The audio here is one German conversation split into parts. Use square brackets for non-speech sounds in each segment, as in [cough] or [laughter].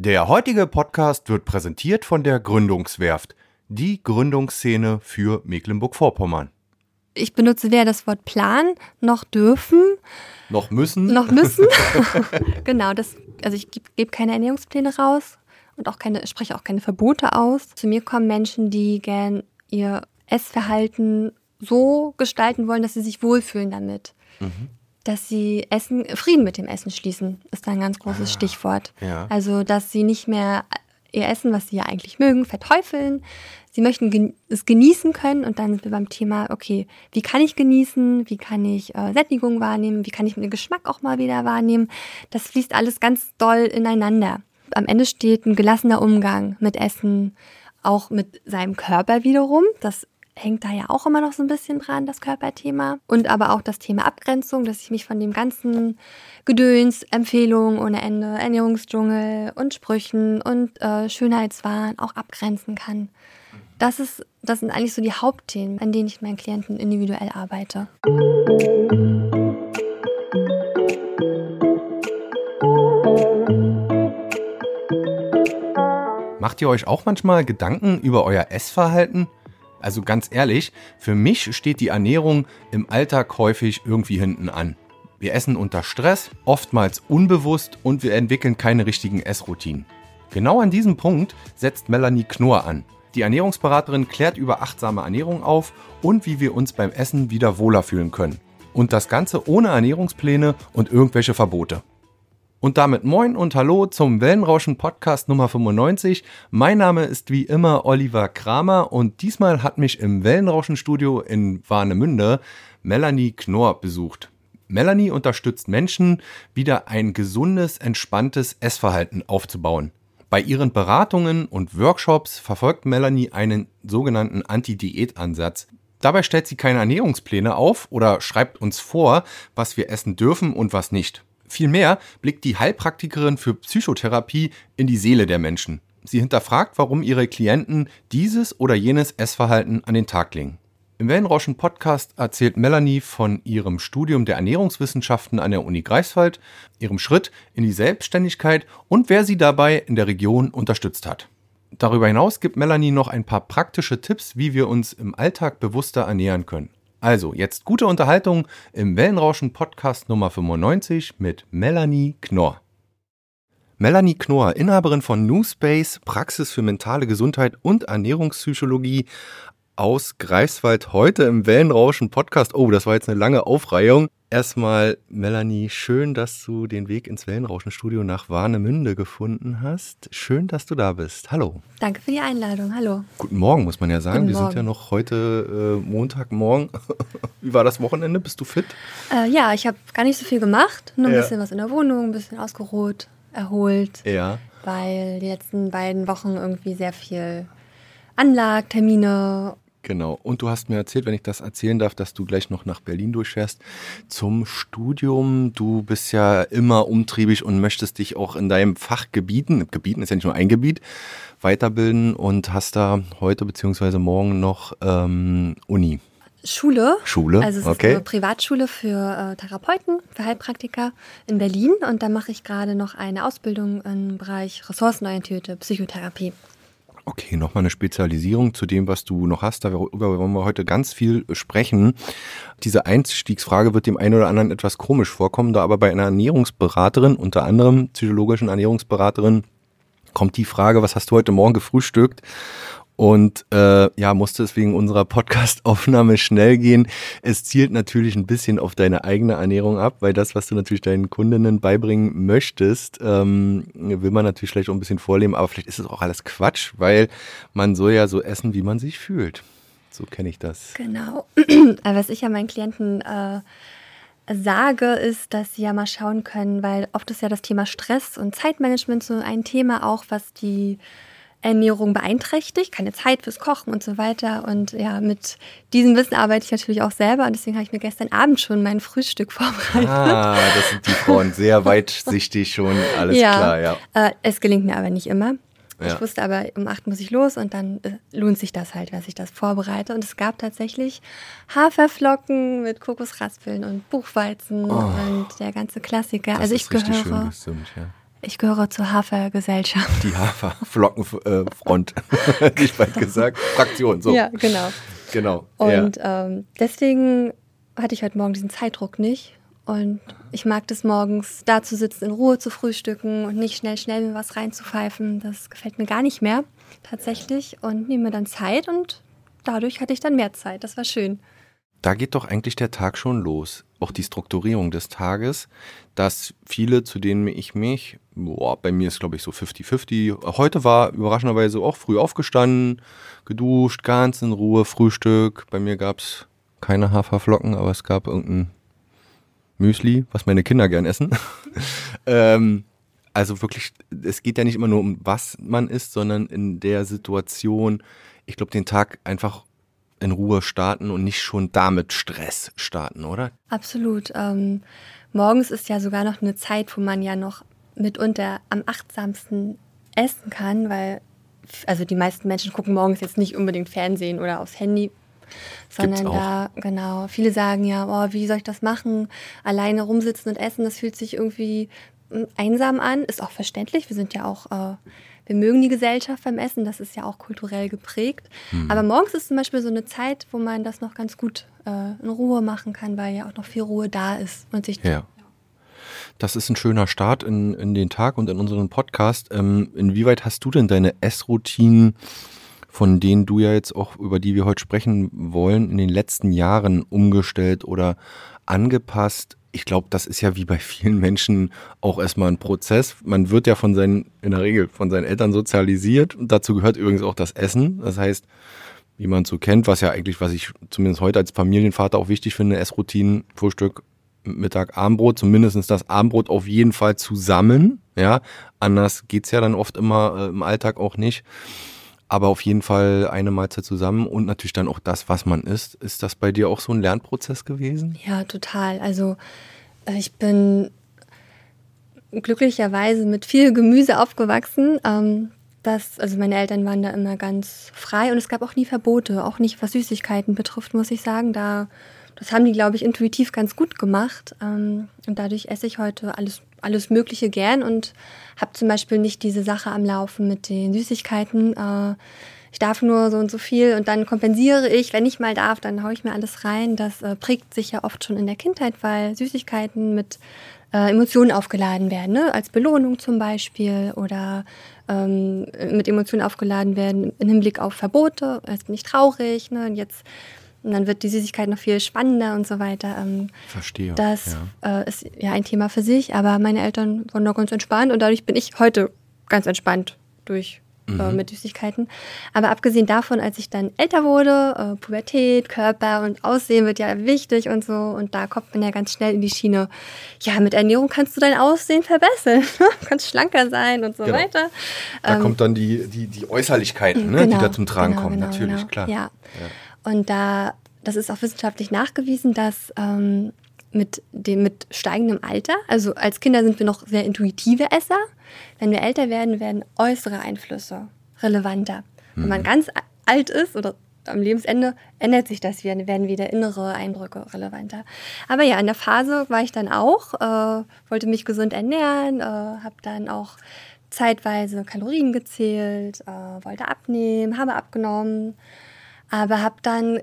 Der heutige Podcast wird präsentiert von der Gründungswerft, die Gründungsszene für Mecklenburg-Vorpommern. Ich benutze weder das Wort plan noch dürfen. Noch müssen. Noch müssen. [laughs] [laughs] genau, das, also ich gebe geb keine Ernährungspläne raus und auch keine, spreche auch keine Verbote aus. Zu mir kommen Menschen, die gern ihr Essverhalten so gestalten wollen, dass sie sich wohlfühlen damit. Mhm dass sie Essen, Frieden mit dem Essen schließen, ist da ein ganz großes ah, Stichwort. Ja. Also, dass sie nicht mehr ihr Essen, was sie ja eigentlich mögen, verteufeln. Sie möchten es genießen können und dann sind wir beim Thema, okay, wie kann ich genießen, wie kann ich äh, Sättigung wahrnehmen, wie kann ich den Geschmack auch mal wieder wahrnehmen. Das fließt alles ganz doll ineinander. Am Ende steht ein gelassener Umgang mit Essen, auch mit seinem Körper wiederum. Das hängt da ja auch immer noch so ein bisschen dran, das Körperthema. Und aber auch das Thema Abgrenzung, dass ich mich von dem ganzen Gedöns, Empfehlungen ohne Ende, Ernährungsdschungel und Sprüchen und äh, Schönheitswahn auch abgrenzen kann. Das, ist, das sind eigentlich so die Hauptthemen, an denen ich mit meinen Klienten individuell arbeite. Macht ihr euch auch manchmal Gedanken über euer Essverhalten? Also ganz ehrlich, für mich steht die Ernährung im Alltag häufig irgendwie hinten an. Wir essen unter Stress, oftmals unbewusst und wir entwickeln keine richtigen Essroutinen. Genau an diesem Punkt setzt Melanie Knorr an. Die Ernährungsberaterin klärt über achtsame Ernährung auf und wie wir uns beim Essen wieder wohler fühlen können. Und das Ganze ohne Ernährungspläne und irgendwelche Verbote. Und damit moin und hallo zum Wellenrauschen Podcast Nummer 95. Mein Name ist wie immer Oliver Kramer und diesmal hat mich im Wellenrauschen Studio in Warnemünde Melanie Knorr besucht. Melanie unterstützt Menschen, wieder ein gesundes, entspanntes Essverhalten aufzubauen. Bei ihren Beratungen und Workshops verfolgt Melanie einen sogenannten Anti-Diät-Ansatz. Dabei stellt sie keine Ernährungspläne auf oder schreibt uns vor, was wir essen dürfen und was nicht. Vielmehr blickt die Heilpraktikerin für Psychotherapie in die Seele der Menschen. Sie hinterfragt, warum ihre Klienten dieses oder jenes Essverhalten an den Tag legen. Im Wellenrauschen Podcast erzählt Melanie von ihrem Studium der Ernährungswissenschaften an der Uni Greifswald, ihrem Schritt in die Selbstständigkeit und wer sie dabei in der Region unterstützt hat. Darüber hinaus gibt Melanie noch ein paar praktische Tipps, wie wir uns im Alltag bewusster ernähren können. Also, jetzt gute Unterhaltung im Wellenrauschen Podcast Nummer 95 mit Melanie Knorr. Melanie Knorr, Inhaberin von New Space, Praxis für mentale Gesundheit und Ernährungspsychologie, aus Greifswald heute im Wellenrauschen Podcast. Oh, das war jetzt eine lange Aufreihung. Erstmal, Melanie, schön, dass du den Weg ins Wellenrauschen-Studio nach Warnemünde gefunden hast. Schön, dass du da bist. Hallo. Danke für die Einladung. Hallo. Guten Morgen, muss man ja sagen. Guten Wir Morgen. sind ja noch heute äh, Montagmorgen. [laughs] Wie war das Wochenende? Bist du fit? Äh, ja, ich habe gar nicht so viel gemacht. Nur ein ja. bisschen was in der Wohnung, ein bisschen ausgeruht, erholt. Ja. Weil die letzten beiden Wochen irgendwie sehr viel Anlag, Termine Genau. Und du hast mir erzählt, wenn ich das erzählen darf, dass du gleich noch nach Berlin durchfährst zum Studium. Du bist ja immer umtriebig und möchtest dich auch in deinem Fachgebieten, Gebieten ist ja nicht nur ein Gebiet, weiterbilden und hast da heute beziehungsweise morgen noch ähm, Uni. Schule. Schule, also es okay. ist eine Privatschule für äh, Therapeuten, für Heilpraktiker in Berlin und da mache ich gerade noch eine Ausbildung im Bereich ressourcenorientierte Psychotherapie. Okay, nochmal eine Spezialisierung zu dem, was du noch hast. Darüber wollen wir heute ganz viel sprechen. Diese Einstiegsfrage wird dem einen oder anderen etwas komisch vorkommen, da aber bei einer Ernährungsberaterin, unter anderem psychologischen Ernährungsberaterin, kommt die Frage, was hast du heute Morgen gefrühstückt? Und äh, ja, musste es wegen unserer Podcast-Aufnahme schnell gehen. Es zielt natürlich ein bisschen auf deine eigene Ernährung ab, weil das, was du natürlich deinen Kundinnen beibringen möchtest, ähm, will man natürlich vielleicht auch ein bisschen vorleben, aber vielleicht ist es auch alles Quatsch, weil man soll ja so essen, wie man sich fühlt. So kenne ich das. Genau. [clears throat] was ich ja meinen Klienten äh, sage, ist, dass sie ja mal schauen können, weil oft ist ja das Thema Stress und Zeitmanagement so ein Thema auch, was die Ernährung beeinträchtigt, keine Zeit fürs Kochen und so weiter. Und ja, mit diesem Wissen arbeite ich natürlich auch selber und deswegen habe ich mir gestern Abend schon mein Frühstück [laughs] vorbereitet. Ah, das sind die Frauen sehr weitsichtig schon, alles ja, klar, ja. Äh, es gelingt mir aber nicht immer. Ja. Ich wusste aber, um acht muss ich los und dann äh, lohnt sich das halt, dass ich das vorbereite. Und es gab tatsächlich Haferflocken mit Kokosraspeln und Buchweizen oh. und der ganze Klassiker. Also ich gehöre. Schön gestimmt, ja Ich gehöre zur Hafergesellschaft. Die Haferflockenfront, äh, [laughs] ich bald gesagt. Fraktion, so. Ja, genau. Genau. Und ja. ähm, deswegen hatte ich heute Morgen diesen Zeitdruck nicht. Und ich mag das morgens, da zu sitzen, in Ruhe zu frühstücken und nicht schnell, schnell mir was reinzupfeifen. Das gefällt mir gar nicht mehr, tatsächlich. Und nehme mir dann Zeit und dadurch hatte ich dann mehr Zeit. Das war schön. Da geht doch eigentlich der Tag schon los. Auch die Strukturierung des Tages, dass viele, zu denen ich mich, boah, bei mir ist glaube ich so 50-50. Heute war überraschenderweise auch früh aufgestanden, geduscht, ganz in Ruhe, Frühstück. Bei mir gab es keine Haferflocken, aber es gab irgendein Müsli, was meine Kinder gern essen. [laughs] ähm, also wirklich, es geht ja nicht immer nur um was man isst, sondern in der Situation, ich glaube, den Tag einfach in Ruhe starten und nicht schon damit Stress starten, oder? Absolut. Ähm, morgens ist ja sogar noch eine Zeit, wo man ja noch mitunter am achtsamsten essen kann, weil also die meisten Menschen gucken morgens jetzt nicht unbedingt Fernsehen oder aufs Handy, sondern da, genau, viele sagen ja, oh, wie soll ich das machen? Alleine rumsitzen und essen, das fühlt sich irgendwie hm, einsam an, ist auch verständlich. Wir sind ja auch, äh, wir mögen die Gesellschaft beim Essen, das ist ja auch kulturell geprägt. Mhm. Aber morgens ist zum Beispiel so eine Zeit, wo man das noch ganz gut äh, in Ruhe machen kann, weil ja auch noch viel Ruhe da ist und sich ja. Das ist ein schöner Start in, in den Tag und in unseren Podcast. Ähm, inwieweit hast du denn deine Essroutinen von denen du ja jetzt auch, über die wir heute sprechen wollen, in den letzten Jahren umgestellt oder angepasst? Ich glaube, das ist ja wie bei vielen Menschen auch erstmal ein Prozess. Man wird ja von seinen, in der Regel von seinen Eltern sozialisiert und dazu gehört übrigens auch das Essen. Das heißt, wie man so kennt, was ja eigentlich, was ich zumindest heute als Familienvater auch wichtig finde, Essroutinen, Frühstück, Mittag, Abendbrot, zumindest das Abendbrot auf jeden Fall zusammen. Ja, anders geht's ja dann oft immer äh, im Alltag auch nicht aber auf jeden Fall eine Mahlzeit zusammen und natürlich dann auch das, was man isst. Ist das bei dir auch so ein Lernprozess gewesen? Ja, total. Also äh, ich bin glücklicherweise mit viel Gemüse aufgewachsen. Ähm, das, also meine Eltern waren da immer ganz frei und es gab auch nie Verbote, auch nicht was Süßigkeiten betrifft, muss ich sagen. Da, das haben die, glaube ich, intuitiv ganz gut gemacht. Ähm, und dadurch esse ich heute alles alles Mögliche gern und habe zum Beispiel nicht diese Sache am Laufen mit den Süßigkeiten. Äh, ich darf nur so und so viel und dann kompensiere ich. Wenn ich mal darf, dann haue ich mir alles rein. Das äh, prägt sich ja oft schon in der Kindheit, weil Süßigkeiten mit äh, Emotionen aufgeladen werden, ne? als Belohnung zum Beispiel oder ähm, mit Emotionen aufgeladen werden im Hinblick auf Verbote. Jetzt bin ich traurig ne? und jetzt und dann wird die Süßigkeit noch viel spannender und so weiter. Ähm, Verstehe. Das ja. Äh, ist ja ein Thema für sich, aber meine Eltern waren da ganz entspannt und dadurch bin ich heute ganz entspannt durch äh, mhm. mit Süßigkeiten. Aber abgesehen davon, als ich dann älter wurde, äh, Pubertät, Körper und Aussehen wird ja wichtig und so. Und da kommt man ja ganz schnell in die Schiene. Ja, mit Ernährung kannst du dein Aussehen verbessern. du [laughs] kannst schlanker sein und so genau. weiter. Da ähm, kommt dann die, die, die Äußerlichkeiten, ne, genau, die da zum Tragen genau, kommen. Genau, Natürlich, genau. klar. Ja. ja. Und da, das ist auch wissenschaftlich nachgewiesen, dass ähm, mit, dem, mit steigendem Alter, also als Kinder sind wir noch sehr intuitive Esser, wenn wir älter werden, werden äußere Einflüsse relevanter. Mhm. Wenn man mhm. ganz alt ist oder am Lebensende ändert sich das wieder, werden wieder innere Eindrücke relevanter. Aber ja, in der Phase war ich dann auch, äh, wollte mich gesund ernähren, äh, habe dann auch zeitweise Kalorien gezählt, äh, wollte abnehmen, habe abgenommen aber habe dann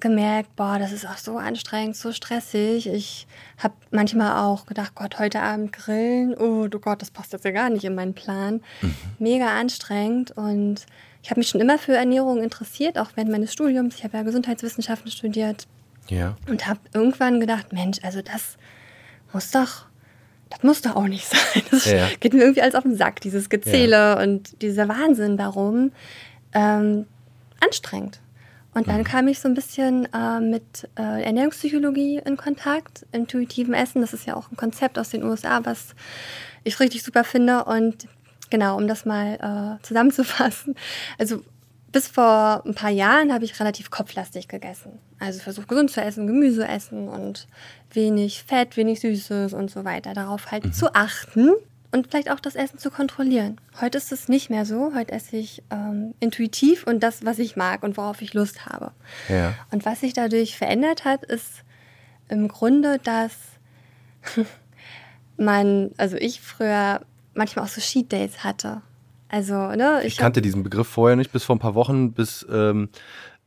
gemerkt, boah, das ist auch so anstrengend, so stressig. Ich habe manchmal auch gedacht, Gott, heute Abend grillen, oh du Gott, das passt jetzt ja gar nicht in meinen Plan. Mhm. Mega anstrengend und ich habe mich schon immer für Ernährung interessiert, auch während meines Studiums. Ich habe ja Gesundheitswissenschaften studiert. Ja. Und habe irgendwann gedacht, Mensch, also das muss doch, das muss doch auch nicht [laughs] sein. Das ja. geht mir irgendwie alles auf den Sack, dieses Gezähle ja. und dieser Wahnsinn darum. Ähm, anstrengend. Und dann mhm. kam ich so ein bisschen äh, mit äh, Ernährungspsychologie in Kontakt, intuitivem Essen. Das ist ja auch ein Konzept aus den USA, was ich richtig super finde. Und genau, um das mal äh, zusammenzufassen. Also bis vor ein paar Jahren habe ich relativ kopflastig gegessen. Also versucht gesund zu essen, Gemüse essen und wenig Fett, wenig Süßes und so weiter. Darauf halt mhm. zu achten und vielleicht auch das Essen zu kontrollieren. Heute ist es nicht mehr so. Heute esse ich ähm, intuitiv und das, was ich mag und worauf ich Lust habe. Ja. Und was sich dadurch verändert hat, ist im Grunde, dass [laughs] man, also ich früher manchmal auch so Cheat Days hatte. Also, ne? Ich, ich kannte diesen Begriff vorher nicht, bis vor ein paar Wochen, bis ähm,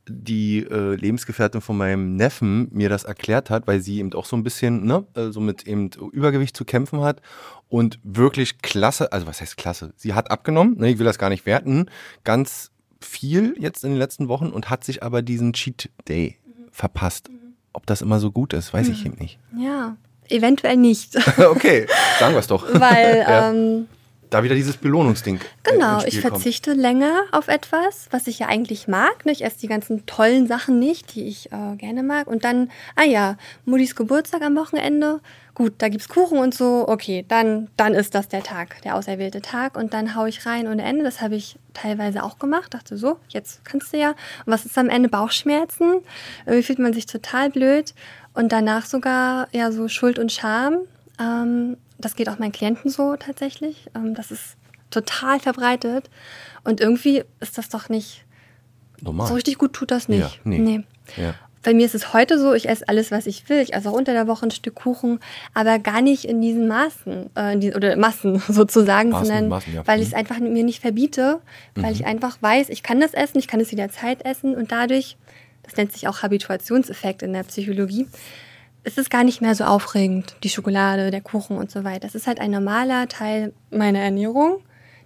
die äh, Lebensgefährtin von meinem Neffen mir das erklärt hat, weil sie eben auch so ein bisschen, ne, so mit eben Übergewicht zu kämpfen hat und wirklich klasse, also was heißt klasse? Sie hat abgenommen, ne, ich will das gar nicht werten, ganz viel jetzt in den letzten Wochen und hat sich aber diesen Cheat Day mhm. verpasst. Ob das immer so gut ist, weiß mhm. ich eben nicht. Ja, eventuell nicht. [laughs] okay, sagen wir es doch. [laughs] Weil [laughs] ja. ähm, da wieder dieses Belohnungsding. Genau, ich verzichte kommt. länger auf etwas, was ich ja eigentlich mag. Ne? Ich esse die ganzen tollen Sachen nicht, die ich äh, gerne mag. Und dann, ah ja, Muddis Geburtstag am Wochenende. Gut, da gibt's Kuchen und so. Okay, dann, dann ist das der Tag, der auserwählte Tag. Und dann haue ich rein ohne Ende. Das habe ich teilweise auch gemacht. Dachte so, jetzt kannst du ja. Und was ist am Ende? Bauchschmerzen. Irgendwie fühlt man sich total blöd. Und danach sogar ja so Schuld und Scham. Ähm, das geht auch meinen Klienten so tatsächlich. Ähm, das ist total verbreitet. Und irgendwie ist das doch nicht. Normal. So richtig gut tut das nicht. Ja, nee. nee. Ja. Bei mir ist es heute so, ich esse alles, was ich will. Ich esse auch unter der Woche ein Stück Kuchen, aber gar nicht in diesen Maßen äh, in die, oder Massen [laughs] sozusagen, Maßen, sondern Maßen, ja. weil ich es mhm. einfach mir nicht verbiete, weil mhm. ich einfach weiß, ich kann das essen, ich kann es jederzeit essen und dadurch, das nennt sich auch Habituationseffekt in der Psychologie, es ist gar nicht mehr so aufregend, die Schokolade, der Kuchen und so weiter. Es ist halt ein normaler Teil meiner Ernährung,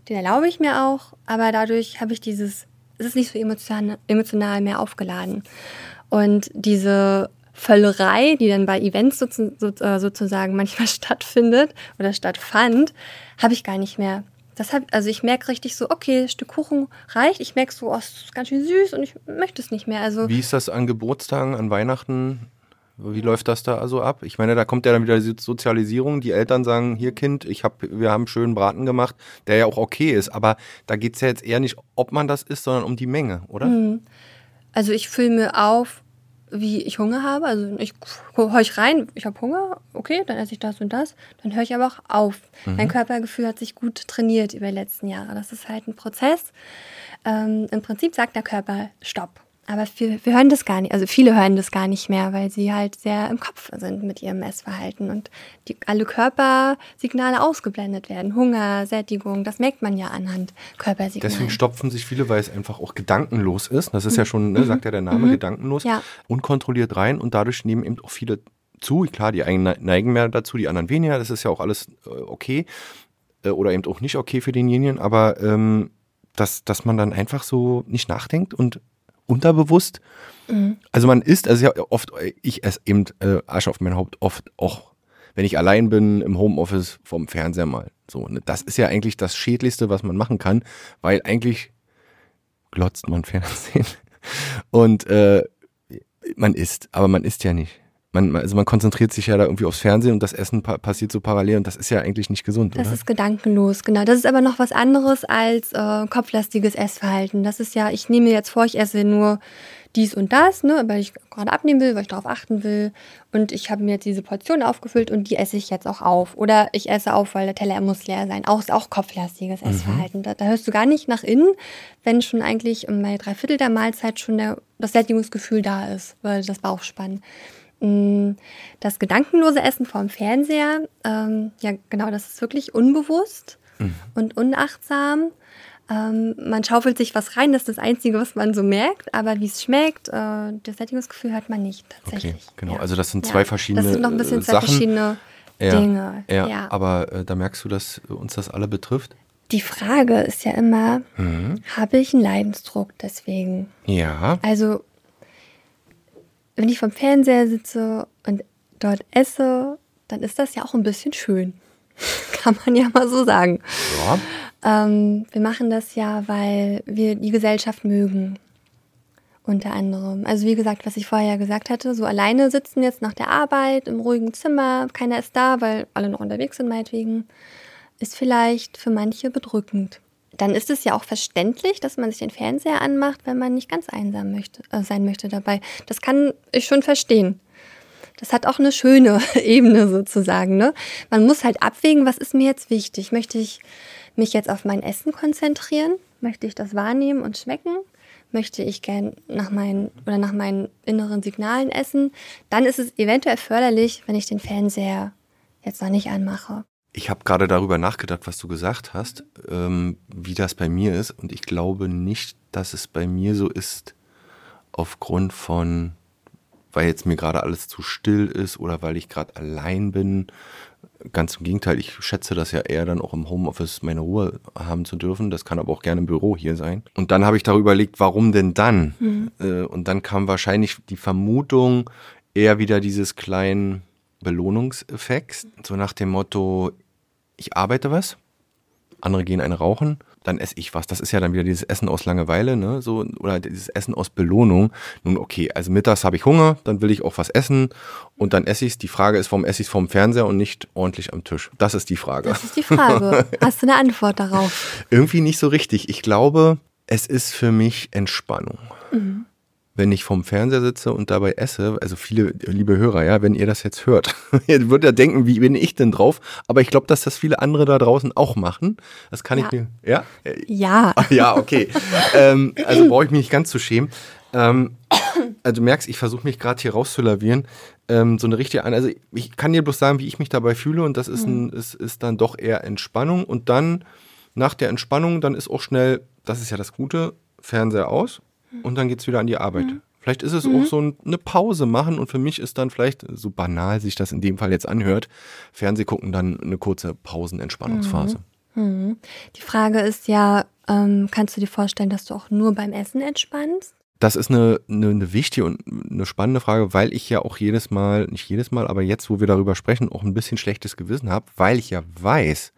den erlaube ich mir auch, aber dadurch habe ich dieses, es ist nicht so emotional, emotional mehr aufgeladen. Und diese Völlerei, die dann bei Events äh, sozusagen manchmal [laughs] stattfindet oder stattfand, habe ich gar nicht mehr. Das hab, also ich merke richtig so, okay, Stück Kuchen reicht. Ich merke so, oh, es ist ganz schön süß und ich möchte es nicht mehr. Also Wie ist das an Geburtstagen, an Weihnachten? Wie läuft das da also ab? Ich meine, da kommt ja dann wieder die Sozialisierung. Die Eltern sagen, hier Kind, ich hab, wir haben schönen Braten gemacht, der ja auch okay ist. Aber da geht es ja jetzt eher nicht, ob man das isst, sondern um die Menge, oder? Mhm. Also ich fülle mir auf, wie ich Hunger habe. Also ich höre ich rein, ich habe Hunger, okay, dann esse ich das und das. Dann höre ich aber auch auf. Mhm. Mein Körpergefühl hat sich gut trainiert über die letzten Jahre. Das ist halt ein Prozess. Ähm, Im Prinzip sagt der Körper Stopp. Aber wir, wir hören das gar nicht, also viele hören das gar nicht mehr, weil sie halt sehr im Kopf sind mit ihrem Essverhalten und die, alle Körpersignale ausgeblendet werden. Hunger, Sättigung, das merkt man ja anhand Körpersignale. Deswegen stopfen sich viele, weil es einfach auch gedankenlos ist. Das ist ja schon, ne, mhm. sagt ja der Name, mhm. gedankenlos. Ja. Unkontrolliert rein und dadurch nehmen eben auch viele zu. Klar, die einen neigen mehr dazu, die anderen weniger. Das ist ja auch alles äh, okay. Äh, oder eben auch nicht okay für denjenigen. Aber ähm, dass, dass man dann einfach so nicht nachdenkt und unterbewusst. Mhm. Also man isst, also ja oft, ich esse eben äh, Asche auf mein Haupt oft auch, wenn ich allein bin im Homeoffice vom Fernseher mal. So, ne? Das ist ja eigentlich das Schädlichste, was man machen kann, weil eigentlich glotzt man [laughs] Fernsehen und äh, man isst, aber man isst ja nicht man, also man konzentriert sich ja da irgendwie aufs Fernsehen und das Essen pa passiert so parallel und das ist ja eigentlich nicht gesund. Das oder? ist gedankenlos, genau. Das ist aber noch was anderes als äh, kopflastiges Essverhalten. Das ist ja, ich nehme mir jetzt vor, ich esse nur dies und das, ne, weil ich gerade abnehmen will, weil ich darauf achten will. Und ich habe mir jetzt diese Portion aufgefüllt und die esse ich jetzt auch auf. Oder ich esse auf, weil der Teller muss leer sein. Auch ist auch kopflastiges mhm. Essverhalten. Da, da, hörst du gar nicht nach innen, wenn schon eigentlich bei drei Viertel der Mahlzeit schon der, das Sättigungsgefühl da ist, weil das Bauchspannen. Mm, das gedankenlose Essen vorm Fernseher, ähm, ja genau, das ist wirklich unbewusst mhm. und unachtsam. Ähm, man schaufelt sich was rein, das ist das Einzige, was man so merkt, aber wie es schmeckt, äh, das Sättigungsgefühl hört man nicht tatsächlich. Okay, genau, ja. also das sind zwei ja. verschiedene Das sind noch ein bisschen zwei Sachen. verschiedene ja, Dinge. Ja, ja. aber äh, da merkst du, dass uns das alle betrifft. Die Frage ist ja immer, mhm. habe ich einen Leidensdruck deswegen? Ja. Also wenn ich vom Fernseher sitze und dort esse, dann ist das ja auch ein bisschen schön. [laughs] Kann man ja mal so sagen. Ja. Ähm, wir machen das ja, weil wir die Gesellschaft mögen. Unter anderem. Also wie gesagt, was ich vorher gesagt hatte, so alleine sitzen jetzt nach der Arbeit im ruhigen Zimmer, keiner ist da, weil alle noch unterwegs sind meinetwegen, ist vielleicht für manche bedrückend dann ist es ja auch verständlich, dass man sich den Fernseher anmacht, wenn man nicht ganz einsam möchte, äh, sein möchte dabei. Das kann ich schon verstehen. Das hat auch eine schöne [laughs] Ebene sozusagen. Ne? Man muss halt abwägen, was ist mir jetzt wichtig. Möchte ich mich jetzt auf mein Essen konzentrieren? Möchte ich das wahrnehmen und schmecken? Möchte ich gern nach meinen oder nach meinen inneren Signalen essen? Dann ist es eventuell förderlich, wenn ich den Fernseher jetzt noch nicht anmache. Ich habe gerade darüber nachgedacht, was du gesagt hast, ähm, wie das bei mir ist. Und ich glaube nicht, dass es bei mir so ist, aufgrund von, weil jetzt mir gerade alles zu still ist oder weil ich gerade allein bin. Ganz im Gegenteil, ich schätze das ja eher dann auch im Homeoffice meine Ruhe haben zu dürfen. Das kann aber auch gerne im Büro hier sein. Und dann habe ich darüber überlegt, warum denn dann? Mhm. Äh, und dann kam wahrscheinlich die Vermutung, eher wieder dieses kleinen Belohnungseffekts, so nach dem Motto, ich arbeite was, andere gehen eine rauchen, dann esse ich was. Das ist ja dann wieder dieses Essen aus Langeweile, ne? So, oder dieses Essen aus Belohnung. Nun, okay, also mittags habe ich Hunger, dann will ich auch was essen und dann esse ich es. Die Frage ist, warum esse ich es vom Fernseher und nicht ordentlich am Tisch? Das ist die Frage. Das ist die Frage. [laughs] Hast du eine Antwort darauf? Irgendwie nicht so richtig. Ich glaube, es ist für mich Entspannung. Mhm wenn ich vorm Fernseher sitze und dabei esse, also viele, liebe Hörer, ja, wenn ihr das jetzt hört, [laughs] ihr würdet ja denken, wie bin ich denn drauf? Aber ich glaube, dass das viele andere da draußen auch machen. Das kann ja. ich mir, ja? Ja. ja, okay. ähm, also brauche ich mich nicht ganz zu schämen. Ähm, also du merkst, ich versuche mich gerade hier rauszulavieren. Ähm, so eine richtige, also ich kann dir bloß sagen, wie ich mich dabei fühle und das ist, ein, mhm. ist, ist dann doch eher Entspannung und dann nach der Entspannung, dann ist auch schnell, das ist ja das Gute, Fernseher aus und dann geht es wieder an die Arbeit. Mhm. Vielleicht ist es mhm. auch so eine Pause machen und für mich ist dann vielleicht, so banal sich das in dem Fall jetzt anhört, Fernseh gucken dann eine kurze Pausenentspannungsphase. Mhm. mhm. Die Frage ist ja, ähm, kannst du dir vorstellen, dass du auch nur beim Essen entspannst? Das ist eine, eine, eine, wichtige und eine spannende Frage, weil ich ja auch jedes Mal, nicht jedes Mal, aber jetzt, wo wir darüber sprechen, auch ein bisschen schlechtes Gewissen habe, weil ich ja weiß,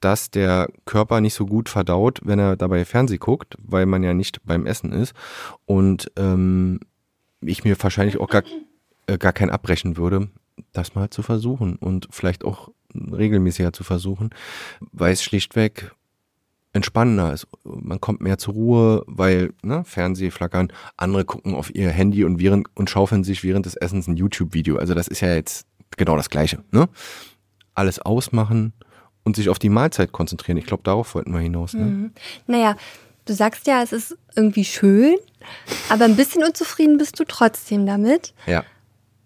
dass der Körper nicht so gut verdaut, wenn er dabei Fernseh guckt, weil man ja nicht beim Essen ist. Und ähm, ich mir wahrscheinlich auch gar, äh, gar kein abbrechen würde, das mal zu versuchen und vielleicht auch regelmäßiger zu versuchen, weil es schlichtweg entspannender ist. Man kommt mehr zur Ruhe, weil ne, Fernseh flackern, andere gucken auf ihr Handy und, während, und schaufeln sich während des Essens ein YouTube-Video. Also das ist ja jetzt genau das Gleiche. Ne? Alles ausmachen und sich auf die Mahlzeit konzentrieren. Ich glaube, darauf wollten wir hinaus. Ne? Mhm. Naja, du sagst ja, es ist irgendwie schön, aber ein bisschen unzufrieden bist du trotzdem damit. Ja.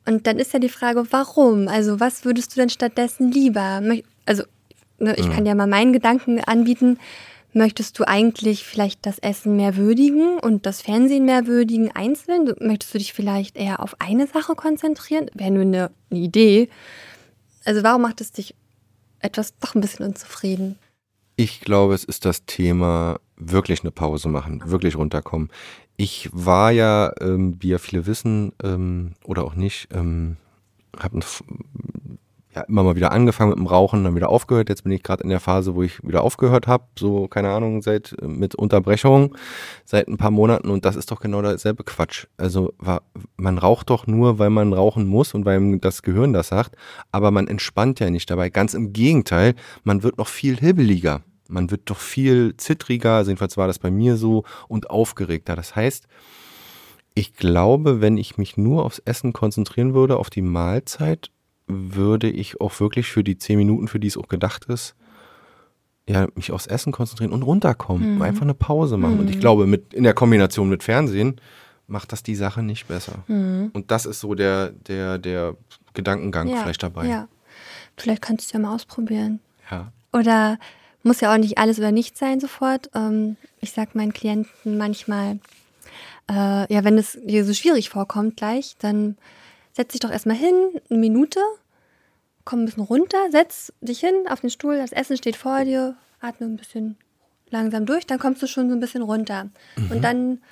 Und dann ist ja die Frage, warum? Also was würdest du denn stattdessen lieber? Also ne, ich mhm. kann dir mal meinen Gedanken anbieten Möchtest du eigentlich vielleicht das Essen mehr würdigen und das Fernsehen mehr würdigen einzeln? Möchtest du dich vielleicht eher auf eine Sache konzentrieren? Wäre nur eine, eine Idee. Also warum macht es dich etwas doch ein bisschen unzufrieden? Ich glaube, es ist das Thema wirklich eine Pause machen, wirklich runterkommen. Ich war ja, ähm, wie ja viele wissen ähm, oder auch nicht, ähm, habe ja, immer mal wieder angefangen mit dem Rauchen, dann wieder aufgehört. Jetzt bin ich gerade in der Phase, wo ich wieder aufgehört habe, so keine Ahnung, seit mit Unterbrechung seit ein paar Monaten und das ist doch genau derselbe Quatsch. Also man raucht doch nur, weil man rauchen muss und weil das Gehirn das sagt, aber man entspannt ja nicht dabei. Ganz im Gegenteil, man wird noch viel hibbeliger. Man wird doch viel zittriger, also jedenfalls war das bei mir so und aufgeregter. Das heißt, ich glaube, wenn ich mich nur aufs Essen konzentrieren würde, auf die Mahlzeit, würde ich auch wirklich für die zehn Minuten, für die es auch gedacht ist, ja, mich aufs Essen konzentrieren und runterkommen. Mhm. Einfach eine Pause machen. Mhm. Und ich mhm. glaube, mit, in der Kombination mit Fernsehen macht das die Sache nicht besser. Mhm. Und das ist so der, der, der Gedankengang ja, vielleicht dabei. Ja. Vielleicht kannst du es ja mal ausprobieren. Ja. Oder muss ja auch nicht alles oder nichts sein sofort. Ähm, ich sage meinen Klienten manchmal, äh, ja, wenn es dir so schwierig vorkommt gleich, dann setz dich doch erstmal hin, eine Minute, komm ein bisschen runter, setz dich hin auf den Stuhl, das Essen steht vor dir, atme ein bisschen langsam durch, dann kommst du schon so ein bisschen runter. Mhm. Und dann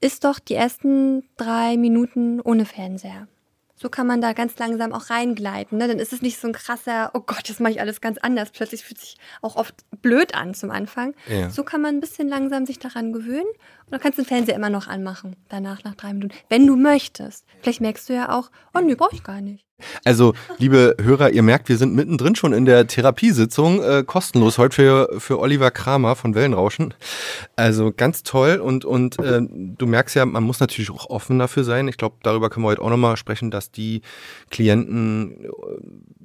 ist doch die ersten drei Minuten ohne Fernseher. So kann man da ganz langsam auch reingleiten. Ne? Dann ist es nicht so ein krasser, oh Gott, das mache ich alles ganz anders. Plötzlich fühlt sich auch oft blöd an zum Anfang. Ja. So kann man ein bisschen langsam sich daran gewöhnen. Und dann kannst du den Fernseher immer noch anmachen, danach nach drei Minuten, wenn du möchtest. Vielleicht merkst du ja auch, oh nee, brauche ich gar nicht. Also, liebe Hörer, ihr merkt, wir sind mittendrin schon in der Therapiesitzung, äh, kostenlos heute für, für Oliver Kramer von Wellenrauschen. Also ganz toll und, und äh, du merkst ja, man muss natürlich auch offen dafür sein. Ich glaube, darüber können wir heute auch nochmal sprechen, dass die Klienten,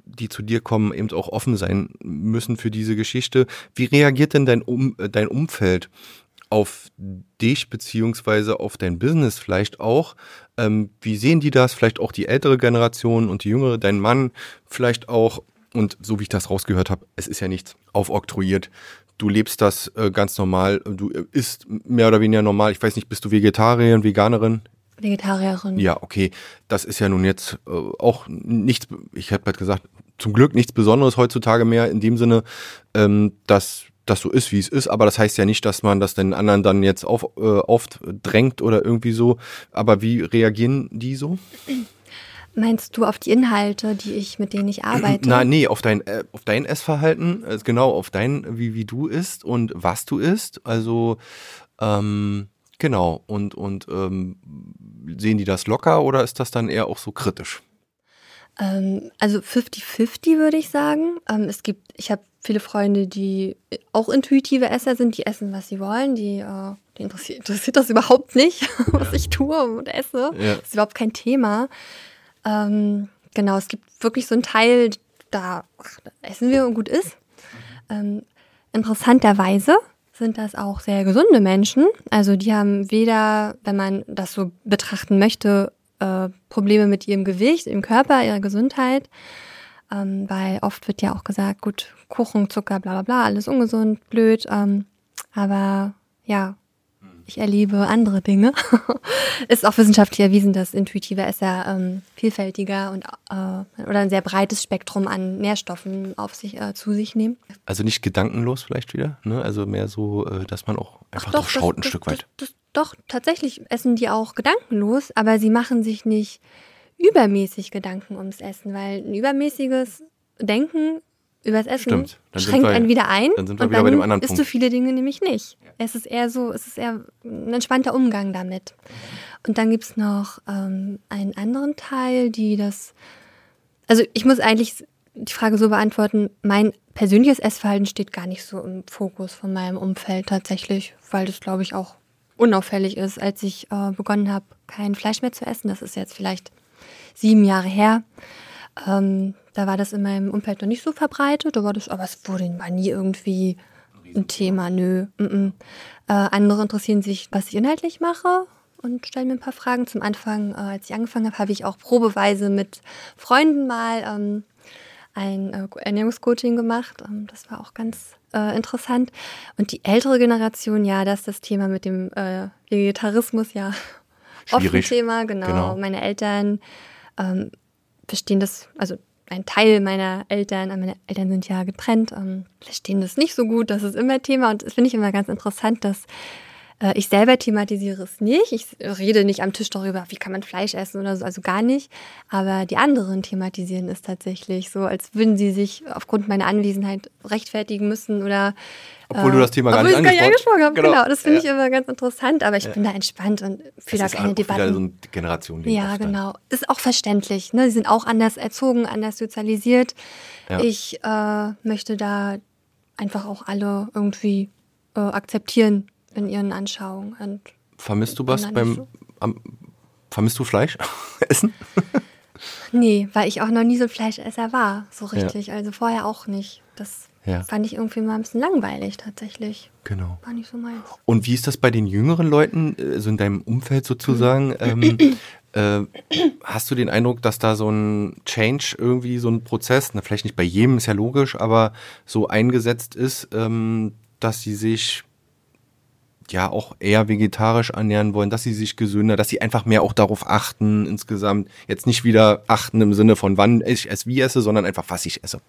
die zu dir kommen, eben auch offen sein müssen für diese Geschichte. Wie reagiert denn dein, um, dein Umfeld? Auf dich beziehungsweise auf dein Business vielleicht auch. Ähm, wie sehen die das? Vielleicht auch die ältere Generation und die jüngere, dein Mann vielleicht auch. und so wie ich das rausgehört habe, es ist ja nichts aufoktroyiert. Du lebst das äh, ganz normal, du äh, isst mehr oder weniger normal. Ich weiß nicht, bist du Vegetarierin, Veganerin? Vegetarierin. Ja, okay. Das ist ja nun jetzt äh, auch nichts, ich hätte bald gesagt, zum Glück nichts Besonderes heutzutage mehr in dem Sinne, ähm, dass das so ist, wie es ist, aber das heißt ja nicht, dass man das den anderen dann jetzt auf, äh, oft drängt oder irgendwie so. Aber wie reagieren die so? Meinst du auf die Inhalte, die ich, mit denen ich arbeite? Na, nee, auf dein, äh, auf dein Essverhalten, also genau, auf dein, wie, wie du isst und was du isst. Also, ähm, genau, und, und ähm, sehen die das locker oder ist das dann eher auch so kritisch? Ähm, also 50-50 würde ich sagen. Ähm, es gibt, ich habe viele Freunde, die auch intuitive Esser sind, die essen, was sie wollen, die, äh, die interessiert, interessiert, das überhaupt nicht, [laughs] was ich tue und esse. Ja. Das ist überhaupt kein Thema. Ähm, genau, es gibt wirklich so einen Teil, da, ach, da essen wir und gut ist. Ähm, interessanterweise sind das auch sehr gesunde Menschen. Also die haben weder, wenn man das so betrachten möchte, äh, Probleme mit ihrem Gewicht, im Körper, ihrer Gesundheit. Ähm, weil oft wird ja auch gesagt, gut, Kuchen, Zucker, bla bla bla, alles ungesund, blöd. Ähm, aber ja, ich erlebe andere Dinge. [laughs] ist auch wissenschaftlich erwiesen, dass intuitive Esser ähm, vielfältiger und äh, oder ein sehr breites Spektrum an Nährstoffen auf sich äh, zu sich nehmen. Also nicht gedankenlos vielleicht wieder, ne? Also mehr so, äh, dass man auch einfach doch, schaut ein das, Stück weit. Das, das, doch, tatsächlich essen die auch gedankenlos, aber sie machen sich nicht übermäßig Gedanken ums Essen, weil ein übermäßiges Denken übers Essen schränkt wir, einen wieder ein dann sind wir und wieder dann bei dem anderen isst Punkt. du viele Dinge nämlich nicht. Es ist eher so, es ist eher ein entspannter Umgang damit. Und dann gibt es noch ähm, einen anderen Teil, die das, also ich muss eigentlich die Frage so beantworten, mein persönliches Essverhalten steht gar nicht so im Fokus von meinem Umfeld tatsächlich, weil das glaube ich auch unauffällig ist, als ich äh, begonnen habe, kein Fleisch mehr zu essen. Das ist jetzt vielleicht sieben Jahre her. Ähm, da war das in meinem Umfeld noch nicht so verbreitet, war das, aber es wurde war nie irgendwie ein Thema, nö. Mm -mm. Äh, andere interessieren sich, was ich inhaltlich mache und stellen mir ein paar Fragen. Zum Anfang, äh, als ich angefangen habe, habe ich auch probeweise mit Freunden mal ähm, ein äh, Ernährungscoaching gemacht. Ähm, das war auch ganz äh, interessant. Und die ältere Generation, ja, das ist das Thema mit dem äh, Vegetarismus, ja, Schwierig. oft ein Thema, genau. genau. Meine Eltern ähm, verstehen das, also ein Teil meiner Eltern, äh, meine Eltern sind ja getrennt, ähm, verstehen das nicht so gut. Das ist immer Thema und das finde ich immer ganz interessant, dass ich selber thematisiere es nicht. Ich rede nicht am Tisch darüber, wie kann man Fleisch essen oder so, also gar nicht. Aber die anderen thematisieren es tatsächlich so, als würden sie sich aufgrund meiner Anwesenheit rechtfertigen müssen oder obwohl äh, du das Thema gar nicht, angesprochen, angesprochen habe. Genau, genau das finde ja. ich immer ganz interessant, aber ich ja. bin da entspannt und fühle da keine Debatten. so ein Generation ja, genau. Ist auch verständlich. Ne? Sie sind auch anders erzogen, anders sozialisiert. Ja. Ich äh, möchte da einfach auch alle irgendwie äh, akzeptieren, in ihren Anschauungen. Und vermisst du was beim. Am, vermisst du Fleisch [laughs] essen? [laughs] nee, weil ich auch noch nie so ein Fleischesser war, so richtig. Ja. Also vorher auch nicht. Das ja. fand ich irgendwie mal ein bisschen langweilig tatsächlich. Genau. War nicht so meins. Und wie ist das bei den jüngeren Leuten, so also in deinem Umfeld sozusagen? ähm, [clears throat] äh, hast du den Eindruck, dass da so ein Change irgendwie, so ein Prozess, na, vielleicht nicht bei jedem, ist ja logisch, aber so eingesetzt ist, ähm, dass sie sich ja auch eher vegetarisch ernähren wollen, dass sie sich gesünder, dass sie einfach mehr auch darauf achten insgesamt. Jetzt nicht wieder achten im Sinne von wann ich es wie esse, sondern einfach was ich esse.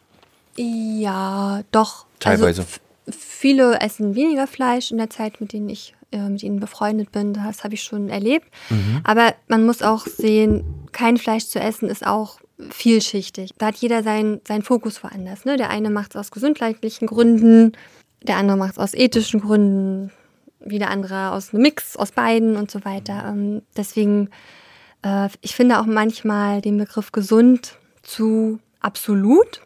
Ja, doch. Teilweise. Also, viele essen weniger Fleisch in der Zeit, mit denen ich äh, mit ihnen befreundet bin. Das habe ich schon erlebt. Mhm. Aber man muss auch sehen, kein Fleisch zu essen ist auch vielschichtig. Da hat jeder seinen, seinen Fokus woanders. Ne? Der eine macht es aus gesundheitlichen Gründen, der andere macht es aus ethischen Gründen, wieder andere aus einem Mix aus beiden und so weiter. Ähm, deswegen, äh, ich finde auch manchmal den Begriff gesund zu absolut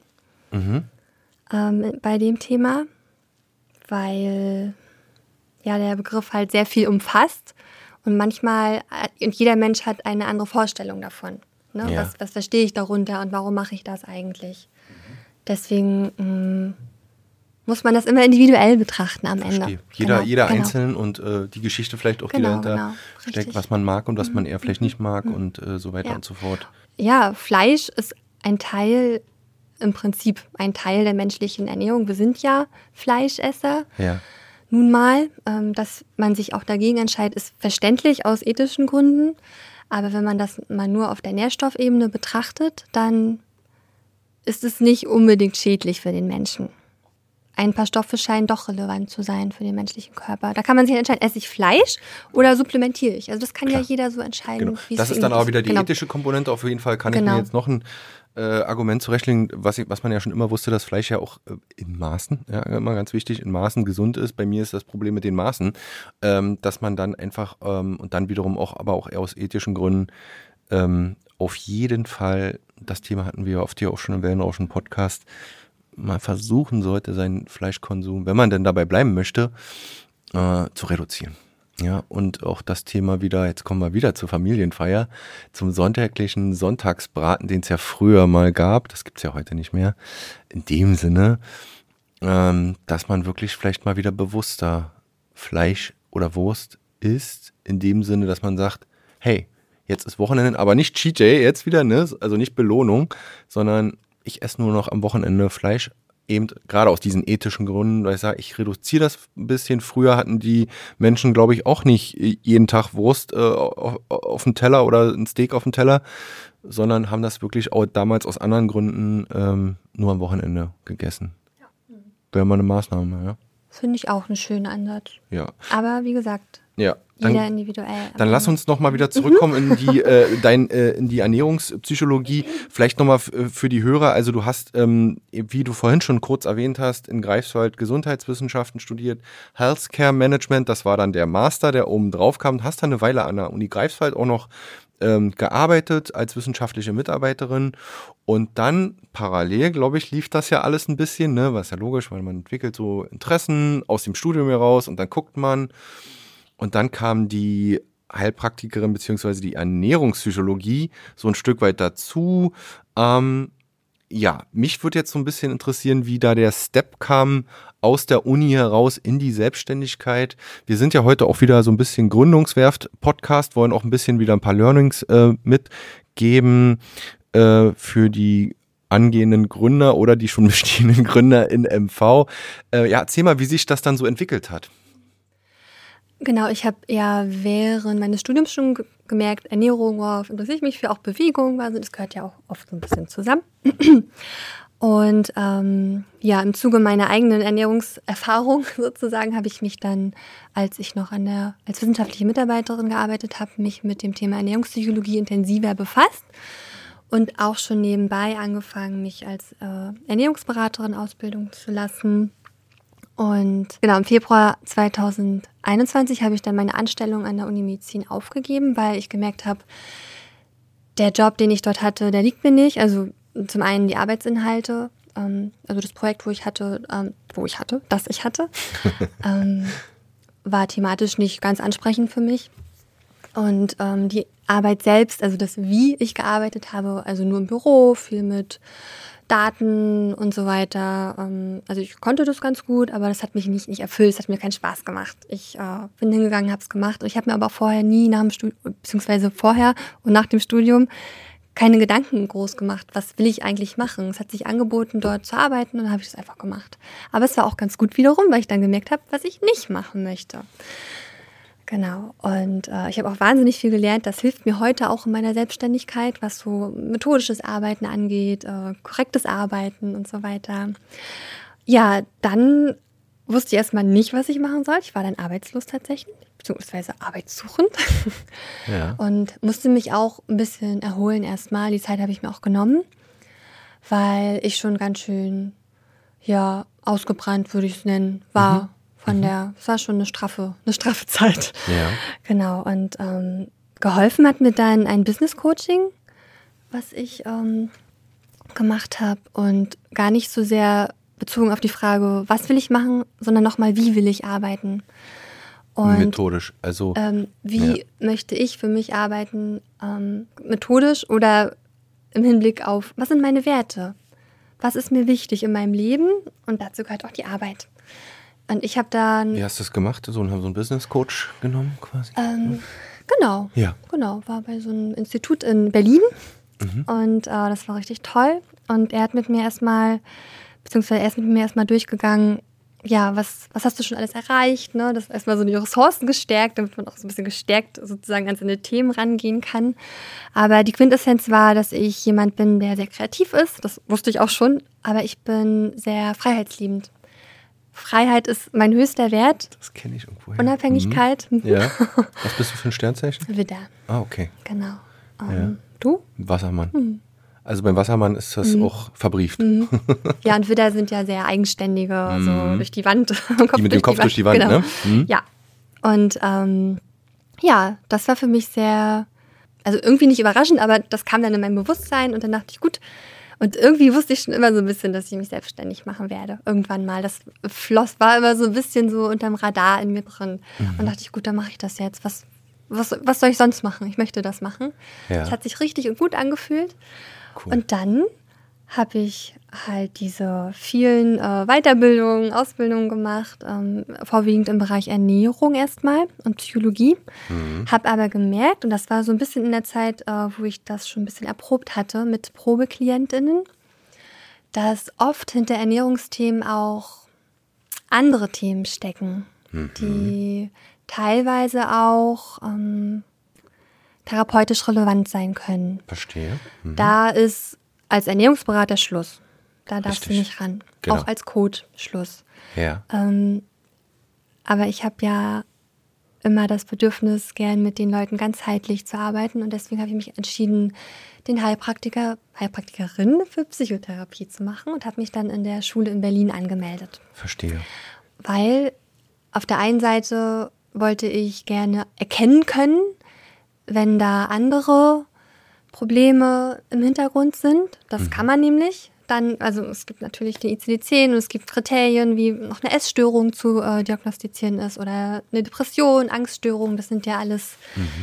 mhm. ähm, bei dem Thema, weil ja der Begriff halt sehr viel umfasst und manchmal äh, und jeder Mensch hat eine andere Vorstellung davon. Ne? Ja. Was, was verstehe ich darunter und warum mache ich das eigentlich? Deswegen mh, mm, muss man das immer individuell betrachten am Ende. Verstehe. Jeder, genau, jeder genau. einzeln und äh, die Geschichte vielleicht auch, genau, die dahinter genau, steckt, was man mag und was man eher vielleicht nicht mag mhm. und äh, so weiter ja. und so fort. Ja, Fleisch ist ein Teil im Prinzip ein Teil der menschlichen Ernährung. Wir sind ja Fleischesser. Ja. Nun mal, ähm, dass man sich auch dagegen entscheidet, ist verständlich aus ethischen Gründen. Aber wenn man das mal nur auf der Nährstoffebene betrachtet, dann ist es nicht unbedingt schädlich für den Menschen. Ein paar Stoffe scheinen doch relevant zu sein für den menschlichen Körper. Da kann man sich entscheiden, esse ich Fleisch oder supplementiere ich. Also das kann Klar. ja jeder so entscheiden. Genau. Das ist dann auch wieder die genau. ethische Komponente. Auf jeden Fall kann genau. ich mir genau. jetzt noch ein äh, Argument zurechtlegen, was, ich, was man ja schon immer wusste, dass Fleisch ja auch äh, in Maßen, ja, immer ganz wichtig, in Maßen gesund ist. Bei mir ist das Problem mit den Maßen, ähm, dass man dann einfach ähm, und dann wiederum auch, aber auch eher aus ethischen Gründen ähm, auf jeden Fall, das Thema hatten wir oft hier auch schon im Wellenrauschen Podcast, mal versuchen sollte, seinen Fleischkonsum, wenn man denn dabei bleiben möchte, äh, zu reduzieren. Ja, und auch das Thema wieder, jetzt kommen wir wieder zur Familienfeier, zum sonntäglichen Sonntagsbraten, den es ja früher mal gab, das gibt es ja heute nicht mehr. In dem Sinne, ähm, dass man wirklich vielleicht mal wieder bewusster Fleisch oder Wurst isst, in dem Sinne, dass man sagt, hey, jetzt ist Wochenende, aber nicht Cheat Day jetzt wieder, ne? Also nicht Belohnung, sondern ich esse nur noch am Wochenende Fleisch, eben gerade aus diesen ethischen Gründen, weil ich sage, ich reduziere das ein bisschen. Früher hatten die Menschen, glaube ich, auch nicht jeden Tag Wurst äh, auf, auf dem Teller oder ein Steak auf dem Teller, sondern haben das wirklich auch damals aus anderen Gründen ähm, nur am Wochenende gegessen. Ja. Wäre mal eine Maßnahme, ja. Finde ich auch einen schönen Ansatz. Ja. Aber wie gesagt, ja. Dann, Jeder individuell. Dann lass uns noch mal wieder [laughs] zurückkommen in die, äh, dein, äh, in die Ernährungspsychologie. Vielleicht noch mal äh, für die Hörer. Also du hast, ähm, wie du vorhin schon kurz erwähnt hast, in Greifswald Gesundheitswissenschaften studiert, Healthcare Management. Das war dann der Master, der oben drauf kam. Hast dann eine Weile an der Uni Greifswald auch noch ähm, gearbeitet als wissenschaftliche Mitarbeiterin und dann parallel, glaube ich, lief das ja alles ein bisschen, ne, was ja logisch, weil man entwickelt so Interessen aus dem Studium heraus und dann guckt man und dann kam die Heilpraktikerin beziehungsweise die Ernährungspsychologie so ein Stück weit dazu. Ähm, ja, mich würde jetzt so ein bisschen interessieren, wie da der Step kam aus der Uni heraus in die Selbstständigkeit. Wir sind ja heute auch wieder so ein bisschen Gründungswerft-Podcast, wollen auch ein bisschen wieder ein paar Learnings äh, mitgeben äh, für die angehenden Gründer oder die schon [laughs] bestehenden Gründer in MV. Äh, ja, erzähl mal, wie sich das dann so entwickelt hat. Genau, ich habe ja während meines Studiums schon gemerkt, Ernährung, worauf interessiere ich mich für, auch Bewegung, also das gehört ja auch oft so ein bisschen zusammen. [clears throat] Und ähm, ja, im Zuge meiner eigenen Ernährungserfahrung [laughs] sozusagen habe ich mich dann, als ich noch an der, als wissenschaftliche Mitarbeiterin gearbeitet habe, mich mit dem Thema Ernährungspsychologie intensiver befasst und auch schon nebenbei angefangen, mich als äh, Ernährungsberaterin ausbilden zu lassen und genau, im Februar 2021 habe ich dann meine Anstellung an der Uni Medizin aufgegeben, weil ich gemerkt habe, der Job, den ich dort hatte, der liegt mir nicht. Also zum einen die Arbeitsinhalte, ähm, also das Projekt, wo ich hatte, ähm, wo ich hatte, das ich hatte, [laughs] ähm, war thematisch nicht ganz ansprechend für mich. Und ähm, die Arbeit selbst, also das, wie ich gearbeitet habe, also nur im Büro, viel mit Daten und so weiter. Ähm, also ich konnte das ganz gut, aber das hat mich nicht, nicht erfüllt, es hat mir keinen Spaß gemacht. Ich äh, bin hingegangen, habe es gemacht. Ich habe mir aber vorher nie nach dem Studium, beziehungsweise vorher und nach dem Studium keine Gedanken groß gemacht, was will ich eigentlich machen. Es hat sich angeboten, dort zu arbeiten und dann habe ich das einfach gemacht. Aber es war auch ganz gut wiederum, weil ich dann gemerkt habe, was ich nicht machen möchte. Genau. Und äh, ich habe auch wahnsinnig viel gelernt. Das hilft mir heute auch in meiner Selbstständigkeit, was so methodisches Arbeiten angeht, äh, korrektes Arbeiten und so weiter. Ja, dann wusste ich erstmal nicht, was ich machen soll. Ich war dann arbeitslos tatsächlich, beziehungsweise arbeitssuchend. Ja. [laughs] Und musste mich auch ein bisschen erholen erstmal. Die Zeit habe ich mir auch genommen, weil ich schon ganz schön, ja, ausgebrannt, würde ich es nennen, war. Mhm von mhm. der, es war schon eine straffe, eine straffe [laughs] Zeit. Ja. Genau. Und ähm, geholfen hat mir dann ein Business Coaching, was ich ähm, gemacht habe und gar nicht so sehr bezogen auf die Frage, was will ich machen, sondern nochmal, wie will ich arbeiten. Und, methodisch, also. Ähm, wie ja. möchte ich für mich arbeiten, ähm, methodisch oder im Hinblick auf, was sind meine Werte? Was ist mir wichtig in meinem Leben? Und dazu gehört auch die Arbeit. Und ich habe dann. Wie hast du das gemacht? So, haben so einen Business Coach genommen quasi? Ähm, genau. Ja. Genau. War bei so einem Institut in Berlin. Mhm. Und äh, das war richtig toll. und er hat mit mir erstmal, beziehungsweise er ist mit mir erstmal durchgegangen, ja, was, was hast du schon alles erreicht? Ne? Das erstmal so die Ressourcen gestärkt, damit man auch so ein bisschen gestärkt sozusagen an seine Themen rangehen kann. Aber die Quintessenz war, dass ich jemand bin, der sehr kreativ ist. Das wusste ich auch schon. Aber ich bin sehr freiheitsliebend. Freiheit ist mein höchster Wert. Das kenne ich irgendwo. Unabhängigkeit. Mhm. Ja. Was bist du für ein Sternzeichen? [laughs] Widder. Ah, okay. Genau. Um, Ja. Du? Wassermann. Mhm. Also beim Wassermann ist das auch verbrieft. [laughs] Ja, und Widder sind ja sehr eigenständige, so durch die Wand. [laughs] Mhm. Die mit dem Kopf durch die Wand, genau. ne? Mhm. Ja. Und ähm, ja, das war für mich sehr, also irgendwie nicht überraschend, aber das kam dann in mein Bewusstsein und dann dachte ich, gut. Und irgendwie wusste ich schon immer so ein bisschen, dass ich mich selbstständig machen werde. Irgendwann mal. Das floss, war immer so ein bisschen so unterm Radar in mir drin. Mhm. Und dachte ich, gut, dann mache ich das jetzt. Was, was, was soll ich sonst machen? Ich möchte das machen. Ja. Es hat sich richtig und gut angefühlt. Cool. Und dann habe ich halt diese vielen äh, Weiterbildungen, Ausbildungen gemacht, ähm, vorwiegend im Bereich Ernährung erstmal und Psychologie. Habe aber gemerkt, und das war so ein bisschen in der Zeit, äh, wo ich das schon ein bisschen erprobt hatte mit Probeklientinnen, dass oft hinter Ernährungsthemen auch andere Themen stecken, die teilweise auch ähm, therapeutisch relevant sein können. Verstehe. Mhm. Da ist als Ernährungsberater Schluss. Da darfst du Richtig. nicht ran. Genau. Auch als Coach Schluss. Ja. Ähm, aber ich habe ja immer das Bedürfnis, gern mit den Leuten ganzheitlich zu arbeiten und deswegen habe ich mich entschieden, den Heilpraktiker, Heilpraktikerin für Psychotherapie zu machen und habe mich dann in der Schule in Berlin angemeldet. Verstehe. Weil auf der einen Seite wollte ich gerne erkennen können, wenn da andere Probleme im Hintergrund sind. Das kann man nämlich. Dann, also es gibt natürlich den ICD-10 und es gibt Kriterien, wie noch eine Essstörung zu äh, diagnostizieren ist oder eine Depression, Angststörung. Das sind ja alles,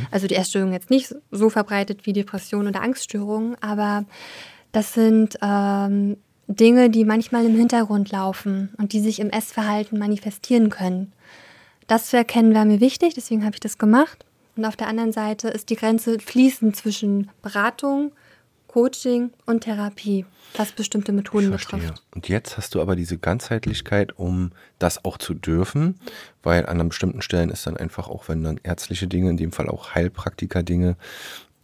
also die Essstörung jetzt nicht so verbreitet wie Depression oder Angststörungen, aber das sind ähm, Dinge, die manchmal im Hintergrund laufen und die sich im Essverhalten manifestieren können. Das zu erkennen war mir wichtig, deswegen habe ich das gemacht. Und auf der anderen Seite ist die Grenze fließend zwischen Beratung, Coaching und Therapie, was bestimmte Methoden betrifft. Und jetzt hast du aber diese Ganzheitlichkeit, um das auch zu dürfen, weil an bestimmten Stellen ist dann einfach auch, wenn dann ärztliche Dinge, in dem Fall auch Heilpraktiker-Dinge,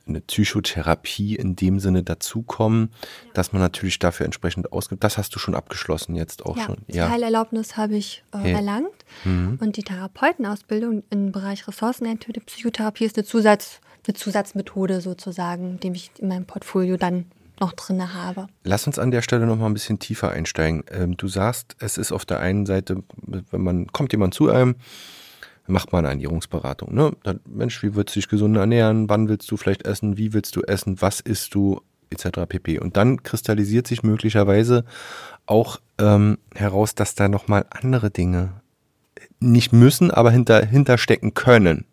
eine Psychotherapie in dem Sinne dazukommen, dass man natürlich dafür entsprechend ausgibt. Das hast du schon abgeschlossen jetzt auch Ja, schon. die Heilerlaubnis habe ich äh, Ja. erlangt. Mhm. Und die Therapeutenausbildung im Bereich ressourcenorientierte Psychotherapie ist eine, Zusatz, eine Zusatzmethode sozusagen, die ich in meinem Portfolio dann noch drin habe. Lass uns an der Stelle noch mal ein bisschen tiefer einsteigen. Ähm, du sagst, es ist auf der einen Seite, wenn man kommt jemand zu einem, macht man eine Ernährungsberatung. Ne? Dann, Mensch, wie willst du dich gesund ernähren? Wann willst du vielleicht essen? Wie willst du essen? Was isst du? Etc. pp. Und dann kristallisiert sich möglicherweise auch ähm, heraus, dass da noch mal andere Dinge nicht müssen, aber hinter, hinterstecken können.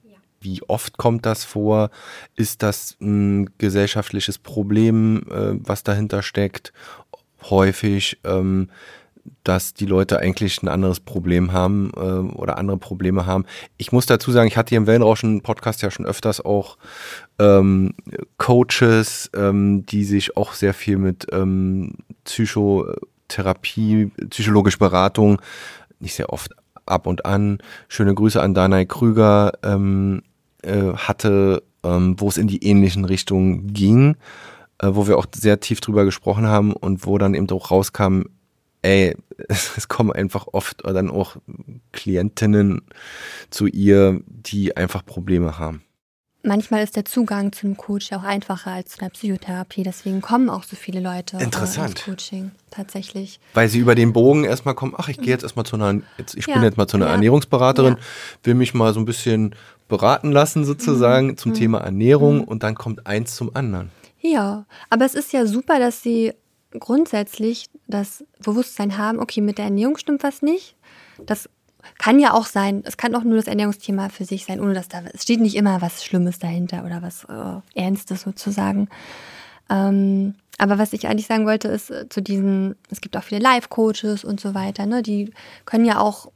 Wie oft kommt das vor? Ist das ein gesellschaftliches Problem, äh, was dahinter steckt? Häufig, ähm, dass die Leute eigentlich ein anderes Problem haben äh, oder andere Probleme haben. Ich muss dazu sagen, ich hatte hier im Wellenrauschen Podcast ja schon öfters auch ähm, Coaches, ähm, die sich auch sehr viel mit ähm, Psychotherapie, psychologische Beratung, nicht sehr oft ab und an. Schöne Grüße an Danai Krüger ähm, äh, hatte, ähm, wo es in die ähnlichen Richtungen ging, äh, wo wir auch sehr tief drüber gesprochen haben und wo dann eben auch rauskam, ey, [laughs] es, kommen einfach oft dann auch Klientinnen zu ihr, die einfach Probleme haben. Manchmal ist der Zugang zu einem Coach auch einfacher als zu einer Psychotherapie. Deswegen kommen auch so viele Leute äh, Interessant. ins Coaching tatsächlich. Weil sie über den Bogen erstmal kommen, ach, ich gehe jetzt erstmal zu einer, jetzt, ich Ja, bin jetzt mal zu einer ja, Ernährungsberaterin, ja. will mich mal so ein bisschen beraten lassen sozusagen Mhm, zum Thema Ernährung und dann kommt eins zum anderen. Ja, aber es ist ja super, dass sie grundsätzlich das Bewusstsein haben, okay, mit der Ernährung stimmt was nicht. Das kann ja auch sein, es kann auch nur das Ernährungsthema für sich sein, ohne dass da, es steht nicht immer was Schlimmes dahinter oder was äh, Ernstes sozusagen. Ähm, aber was ich eigentlich sagen wollte, ist äh, zu diesen, es gibt auch viele Life-Coaches und so weiter, ne? die können ja auch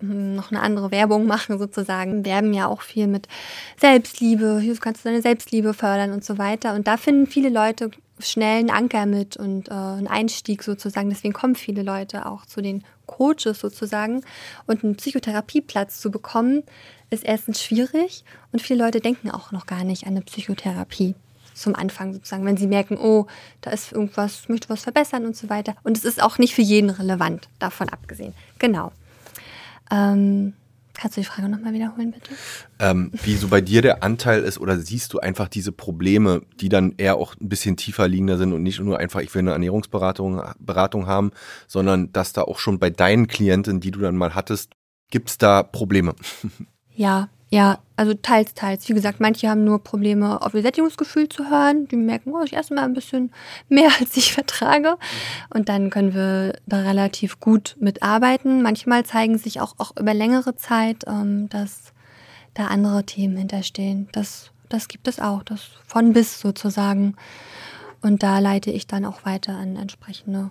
noch eine andere Werbung machen sozusagen, werben ja auch viel mit Selbstliebe, hier kannst du deine Selbstliebe fördern und so weiter. Und da finden viele Leute schnell einen Anker mit und äh, einen Einstieg sozusagen. Deswegen kommen viele Leute auch zu den Coaches sozusagen. Und einen Psychotherapieplatz zu bekommen, ist erstens schwierig und viele Leute denken auch noch gar nicht an eine Psychotherapie zum Anfang sozusagen, wenn sie merken, oh, da ist irgendwas, möchte was verbessern und so weiter. Und es ist auch nicht für jeden relevant, davon abgesehen. Genau. Ähm, Kannst du die Frage nochmal wiederholen, bitte? Ähm, wie so bei dir der Anteil ist oder siehst du einfach diese Probleme, die dann eher auch ein bisschen tiefer liegender sind und nicht nur einfach, ich will eine Ernährungsberatung Beratung haben, sondern dass da auch schon bei deinen Klienten, die du dann mal hattest, gibt es da Probleme? Ja, ja, also teils, teils. Wie gesagt, manche haben nur Probleme, auf ihr Sättigungsgefühl zu hören. Die merken, oh, ich esse mal ein bisschen mehr, [laughs] als ich vertrage. Und dann können wir da relativ gut mitarbeiten. Manchmal zeigen sich auch, auch über längere Zeit, ähm, dass da andere Themen hinterstehen. Das, das gibt es auch, das von bis sozusagen. Und da leite ich dann auch weiter an entsprechende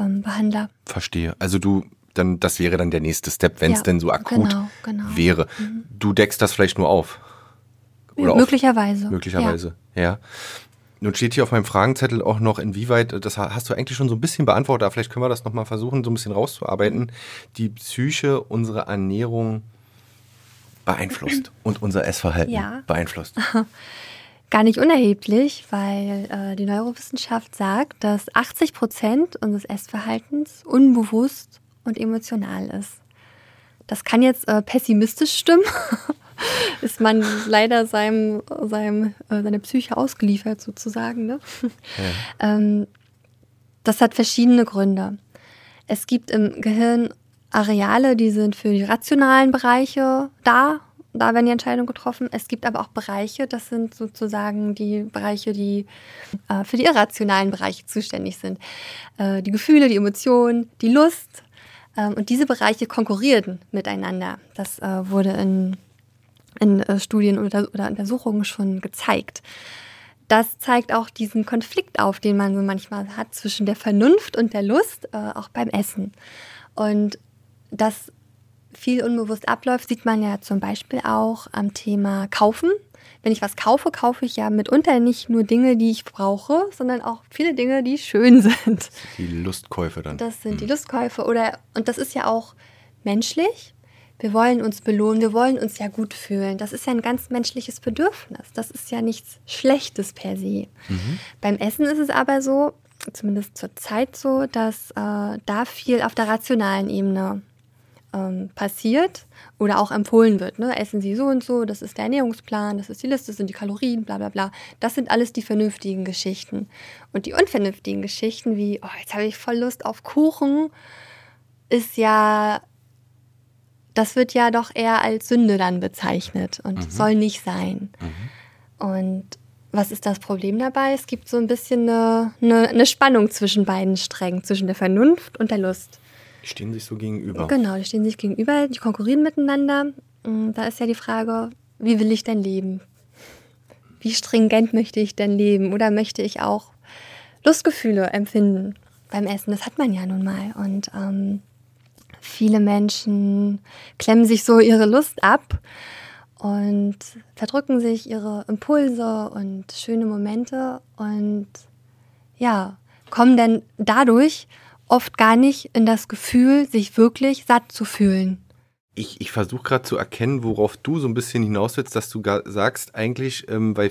ähm, Behandler. Verstehe. Also du dann das wäre dann der nächste Step, wenn es ja, denn so akut genau, genau. wäre. Mhm. Du deckst das vielleicht nur auf. Oder möglicherweise. Auf, möglicherweise, ja. ja. Nun steht hier auf meinem Fragenzettel auch noch, inwieweit, das hast du eigentlich schon so ein bisschen beantwortet, aber vielleicht können wir das nochmal versuchen, so ein bisschen rauszuarbeiten, die Psyche unsere Ernährung beeinflusst [clears throat] und unser Essverhalten ja. beeinflusst. [laughs] Gar nicht unerheblich, weil äh, die Neurowissenschaft sagt, dass 80 Prozent unseres Essverhaltens unbewusst und emotional ist. Das kann jetzt äh, pessimistisch stimmen. [laughs] ist man leider seinem, seinem, äh, seiner Psyche ausgeliefert sozusagen. Ne? Ja. [laughs] ähm, das hat verschiedene Gründe. Es gibt im Gehirn Areale, die sind für die rationalen Bereiche da. Da werden die Entscheidungen getroffen. Es gibt aber auch Bereiche, das sind sozusagen die Bereiche, die äh, für die irrationalen Bereiche zuständig sind. Äh, die Gefühle, die Emotionen, die Lust, und diese Bereiche konkurrierten miteinander. Das äh, wurde in, in äh, Studien oder, oder Untersuchungen schon gezeigt. Das zeigt auch diesen Konflikt auf, den man so manchmal hat zwischen der Vernunft und der Lust, äh, auch beim Essen. Und das viel unbewusst abläuft, sieht man ja zum Beispiel auch am Thema Kaufen wenn ich was kaufe, kaufe ich ja mitunter nicht nur Dinge, die ich brauche, sondern auch viele Dinge, die schön [laughs] sind. Die Lustkäufe dann. Das sind hm. die Lustkäufe oder und das ist ja auch menschlich. Wir wollen uns belohnen, wir wollen uns ja gut fühlen. Das ist ja ein ganz menschliches Bedürfnis. Das ist ja nichts Schlechtes per se. Mhm. Beim Essen ist es aber so, zumindest zur Zeit so, dass äh, da viel auf der rationalen Ebene ähm, passiert oder auch empfohlen wird. Ne? Essen Sie so und so, das ist der Ernährungsplan, das ist die Liste, das sind die Kalorien, bla bla bla. Das sind alles die vernünftigen Geschichten. Und die unvernünftigen Geschichten wie, oh, jetzt habe ich voll Lust auf Kuchen, ist ja, das wird ja doch eher als Sünde dann bezeichnet und mhm. soll nicht sein. Mhm. Und was ist das Problem dabei? Es gibt so ein bisschen eine, eine, eine Spannung zwischen beiden Strängen, zwischen der Vernunft und der Lust. Die stehen sich so gegenüber. Genau, die stehen sich gegenüber, die konkurrieren miteinander. Mm, da ist ja die Frage, wie will ich denn leben? Wie stringent möchte ich denn leben? Oder möchte ich auch Lustgefühle empfinden beim Essen? Das hat man ja nun mal. Und ähm, viele Menschen klemmen sich so ihre Lust ab und verdrücken sich ihre Impulse und schöne Momente und ja, kommen dann dadurch oft gar nicht in das Gefühl, sich wirklich satt zu fühlen. Ich, ich versuche gerade zu erkennen, worauf du so ein bisschen hinaus willst, dass du sagst, eigentlich, ähm, weil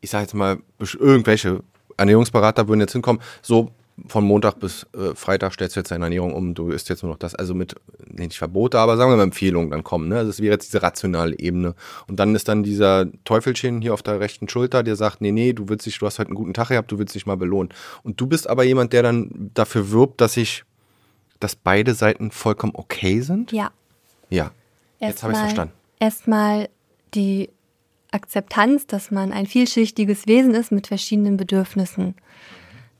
ich sage jetzt mal, irgendwelche Ernährungsberater würden jetzt hinkommen, so von Montag bis äh, Freitag stellst du jetzt deine Ernährung um, du isst jetzt nur noch das, also mit, nicht Verbote, aber sagen wir mal Empfehlungen dann kommen. Ne? Also es wäre jetzt diese rationale Ebene. Und dann ist dann dieser Teufelchen hier auf der rechten Schulter, der sagt, nee, nee, du willst dich, du hast heute einen guten Tag gehabt, du willst dich mal belohnen. Und du bist aber jemand, der dann dafür wirbt, dass ich, dass beide Seiten vollkommen okay sind? Ja. Ja. Erst jetzt habe ich verstanden. Erstmal die Akzeptanz, dass man ein vielschichtiges Wesen ist mit verschiedenen Bedürfnissen.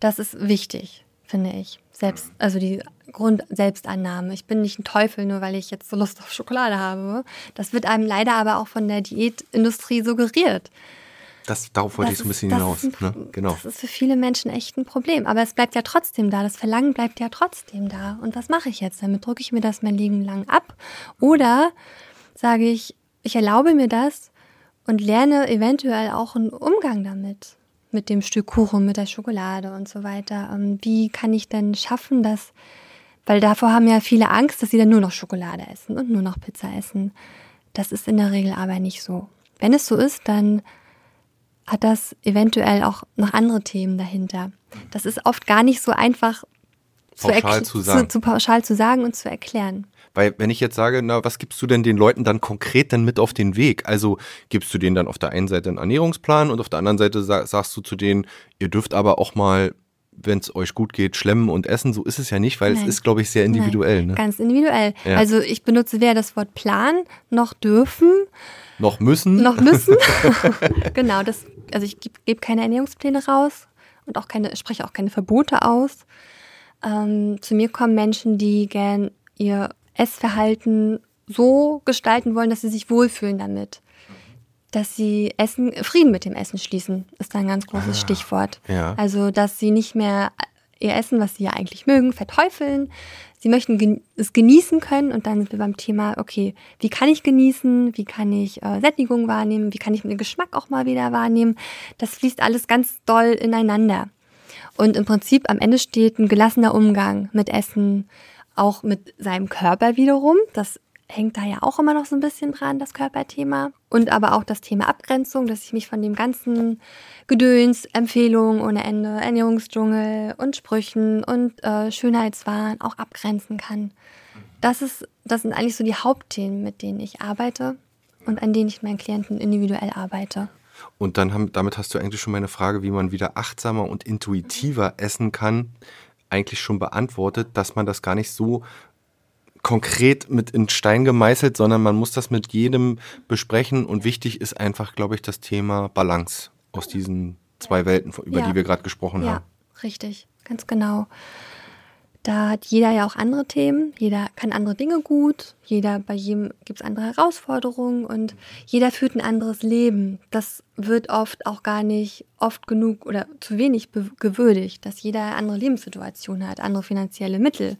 Das ist wichtig, finde ich. Selbst, also die Grund-Selbstannahme. Ich bin nicht ein Teufel, nur weil ich jetzt so Lust auf Schokolade habe. Das wird einem leider aber auch von der Diätindustrie suggeriert. Das, darauf wollte das ich so ein bisschen hinaus. Ein, ne? genau. Das ist für viele Menschen echt ein Problem. Aber es bleibt ja trotzdem da. Das Verlangen bleibt ja trotzdem da. Und was mache ich jetzt damit? Drücke ich mir das mein Leben lang ab? Oder sage ich, ich erlaube mir das und lerne eventuell auch einen Umgang damit mit dem Stück Kuchen, mit der Schokolade und so weiter. Ähm, wie kann ich denn schaffen, dass, weil davor haben ja viele Angst, dass sie dann nur noch Schokolade essen und nur noch Pizza essen. Das ist in der Regel aber nicht so. Wenn es so ist, dann hat das eventuell auch noch andere Themen dahinter. Das ist oft gar nicht so einfach zu, zu, sagen. Zu, zu pauschal zu sagen und zu erklären. Weil wenn ich jetzt sage, na, was gibst du denn den Leuten dann konkret denn mit auf den Weg? Also gibst du denen dann auf der einen Seite einen Ernährungsplan und auf der anderen Seite sagst du zu denen, ihr dürft aber auch mal wenn es euch gut geht, schlemmen und essen. So ist es ja nicht, weil Nein. es ist, glaube ich, sehr individuell. Ne? Ganz individuell. Ja. Also ich benutze weder das Wort Plan noch dürfen. Noch müssen. Noch müssen. [laughs] [laughs] genau, das, also ich gebe geb keine Ernährungspläne raus und auch keine, spreche auch keine Verbote aus. Ähm, zu mir kommen Menschen, die gern ihr Essverhalten so gestalten wollen, dass sie sich wohlfühlen damit. Dass sie Essen, Frieden mit dem Essen schließen, ist da ein ganz großes ah, Stichwort. Ja. Also, dass sie nicht mehr ihr Essen, was sie ja eigentlich mögen, verteufeln. Sie möchten es genießen können und dann sind wir beim Thema, okay, wie kann ich genießen, wie kann ich äh, Sättigung wahrnehmen, wie kann ich den Geschmack auch mal wieder wahrnehmen. Das fließt alles ganz doll ineinander. Und im Prinzip am Ende steht ein gelassener Umgang mit Essen, auch mit seinem Körper wiederum. Das hängt da ja auch immer noch so ein bisschen dran, das Körperthema. Und aber auch das Thema Abgrenzung, dass ich mich von dem ganzen Gedöns, Empfehlungen ohne Ende, Ernährungsdschungel und Sprüchen und äh, Schönheitswahn auch abgrenzen kann. Das, ist, das sind eigentlich so die Hauptthemen, mit denen ich arbeite und an denen ich meinen Klienten individuell arbeite. Und dann haben, damit hast du eigentlich schon meine Frage, wie man wieder achtsamer und intuitiver essen kann, eigentlich schon beantwortet, dass man das gar nicht so konkret mit in Stein gemeißelt, sondern man muss das mit jedem besprechen. Und wichtig ist einfach, glaube ich, das Thema Balance aus diesen zwei Welten, über ja. die wir gerade gesprochen ja, haben. Ja, richtig, ganz genau. Da hat jeder ja auch andere Themen, jeder kann andere Dinge gut, jeder, bei jedem gibt es andere Herausforderungen und jeder führt ein anderes Leben. Das wird oft auch gar nicht oft genug oder zu wenig gewürdigt, dass jeder eine andere Lebenssituation hat, andere finanzielle Mittel,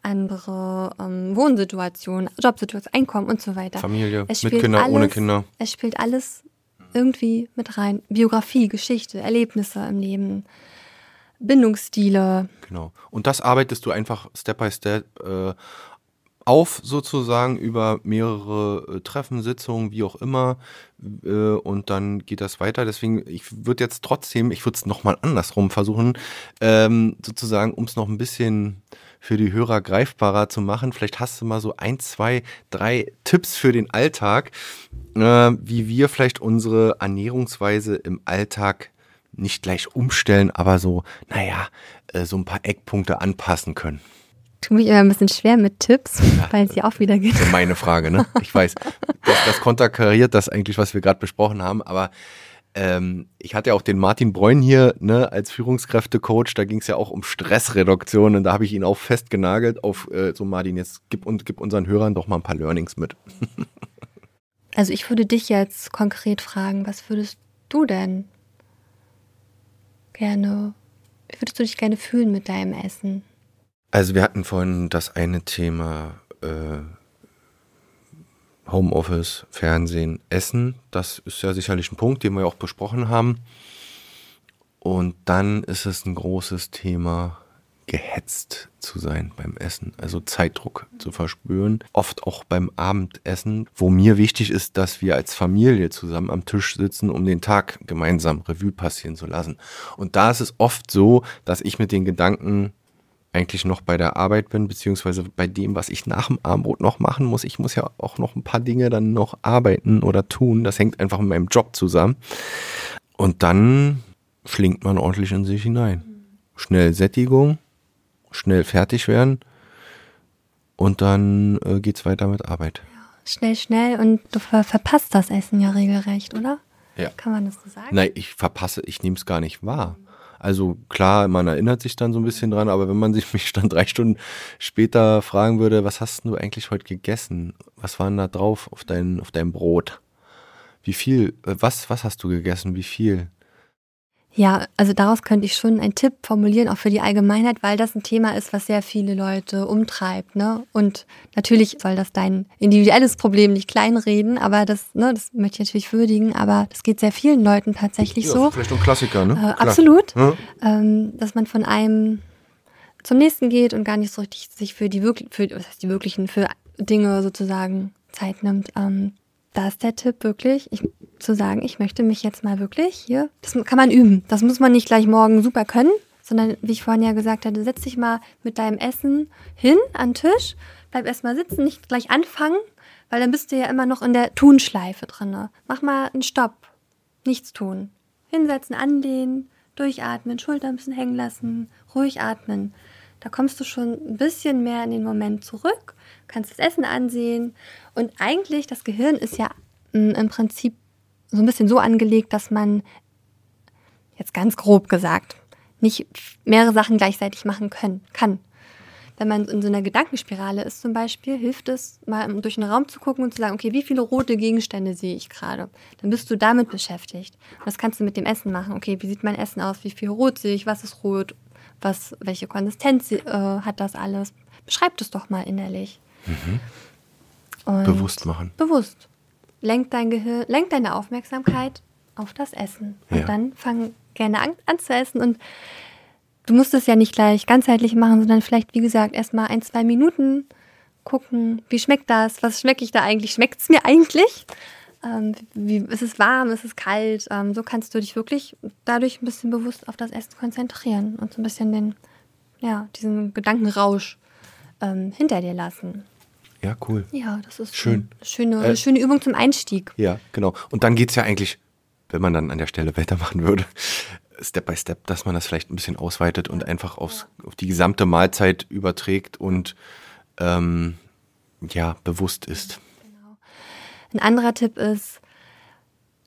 andere ähm, Wohnsituation, Jobsituation, Einkommen und so weiter. Familie, mit Kindern, ohne Kinder. Es spielt alles irgendwie mit rein. Biografie, Geschichte, Erlebnisse im Leben. Bindungsstile. Genau. Und das arbeitest du einfach Step by Step äh, auf, sozusagen, über mehrere äh, Treffen, Sitzungen, wie auch immer. Äh, und dann geht das weiter. Deswegen, ich würde jetzt trotzdem, ich würde es nochmal andersrum versuchen, ähm, sozusagen, um es noch ein bisschen für die Hörer greifbarer zu machen. Vielleicht hast du mal so ein, zwei, drei Tipps für den Alltag, äh, wie wir vielleicht unsere Ernährungsweise im Alltag nicht gleich umstellen, aber so, naja, äh, so ein paar Eckpunkte anpassen können. Tu mich immer ein bisschen schwer mit Tipps, weil es ja auch wieder geht. Meine Frage, ne? Ich weiß, das, das konterkariert das eigentlich, was wir gerade besprochen haben, aber ähm, ich hatte ja auch den Martin Bräun hier ne, als Führungskräftecoach, da ging es ja auch um Stressreduktion und da habe ich ihn auch festgenagelt auf äh, so Martin, jetzt gib, und, gib unseren Hörern doch mal ein paar Learnings mit. also ich würde dich jetzt konkret fragen, was würdest du denn gerne, wie würdest du dich gerne fühlen mit deinem Essen? Also wir hatten vorhin das eine Thema äh, Homeoffice, Fernsehen, Essen. Das ist ja sicherlich ein Punkt, den wir auch besprochen haben. Und dann ist es ein großes Thema gehetzt zu sein beim Essen, also Zeitdruck zu verspüren. Oft auch beim Abendessen, wo mir wichtig ist, dass wir als Familie zusammen am Tisch sitzen, um den Tag gemeinsam Revue passieren zu lassen. Und da ist es oft so, dass ich mit den Gedanken eigentlich noch bei der Arbeit bin, beziehungsweise bei dem, was ich nach dem Abendbrot noch machen muss. Ich muss ja auch noch ein paar Dinge dann noch arbeiten oder tun. Das hängt einfach mit meinem Job zusammen. Und dann schlingt man ordentlich in sich hinein. Schnell Sättigung, schnell fertig werden und dann äh, geht's weiter mit Arbeit. Ja, schnell, schnell und du ver verpasst das Essen ja regelrecht, oder? Ja. Kann man das so sagen? Nein, ich verpasse, ich nehme es gar nicht wahr. Also klar, man erinnert sich dann so ein bisschen dran, aber wenn man [laughs] sich mich dann drei Stunden später fragen würde, was hast du eigentlich heute gegessen? Was war denn da drauf auf dein, auf deinem Brot? Wie viel, äh, was, was hast du gegessen? Wie viel? Ja, also daraus könnte ich schon einen Tipp formulieren, auch für die Allgemeinheit, weil das ein Thema ist, was sehr viele Leute umtreibt. Ne? Und natürlich soll das dein individuelles Problem nicht kleinreden, aber das, ne, das möchte ich natürlich würdigen, aber das geht sehr vielen Leuten tatsächlich Ja, so. vielleicht ein Klassiker, ne? Äh, absolut. Ja. Ähm, dass man von einem zum nächsten geht und gar nicht so richtig sich für die wirklich, für, was heißt die wirklichen, für Dinge sozusagen Zeit nimmt. Ähm, da ist der Tipp wirklich, ich, zu sagen, ich möchte mich jetzt mal wirklich hier, das kann man üben. Das muss man nicht gleich morgen super können, sondern wie ich vorhin ja gesagt hatte, setz dich mal mit deinem Essen hin an den Tisch, bleib erst mal sitzen, nicht gleich anfangen, weil dann bist du ja immer noch in der Tunschleife drin. Mach mal einen Stopp, nichts tun. Hinsetzen, anlehnen, durchatmen, Schulter ein bisschen hängen lassen, ruhig atmen. Da kommst du schon ein bisschen mehr in den Moment zurück, kannst das Essen ansehen. Und eigentlich, das Gehirn ist ja mm, im Prinzip so ein bisschen so angelegt, dass man, jetzt ganz grob gesagt, nicht mehrere Sachen gleichzeitig machen können, kann. Wenn man in so einer Gedankenspirale ist zum Beispiel, hilft es, mal durch den Raum zu gucken und zu sagen, okay, wie viele rote Gegenstände sehe ich gerade? Dann bist du damit beschäftigt. Und das kannst du mit dem Essen machen. Okay, wie sieht mein Essen aus? Wie viel rot sehe ich? Was ist rot? Was, welche Konsistenz äh, hat das alles? Beschreib das doch mal innerlich. Und Bewusst machen. Bewusst. Lenk dein Gehirn, lenk deine Aufmerksamkeit auf das Essen. Und Ja. dann fang gerne an, an zu essen. Und du musst es ja nicht gleich ganzheitlich machen, sondern vielleicht, wie gesagt, erstmal ein, zwei Minuten gucken, wie schmeckt das? Was schmecke ich da eigentlich? Schmeckt es mir eigentlich? Ähm, wie, ist es warm? Ist es kalt? Ähm, so kannst du dich wirklich dadurch ein bisschen bewusst auf das Essen konzentrieren und so ein bisschen den, ja, diesen Gedankenrausch ähm, hinter dir lassen. Ja, cool. Ja, das ist Schön. eine schöne, Äh, schöne Übung zum Einstieg. Ja, genau. Und dann geht's ja eigentlich, wenn man dann an der Stelle [laughs] weitermachen würde, Step by Step, dass man das vielleicht ein bisschen ausweitet und einfach aufs, auf die gesamte Mahlzeit überträgt und ähm, ja, bewusst ist. Ein anderer Tipp ist,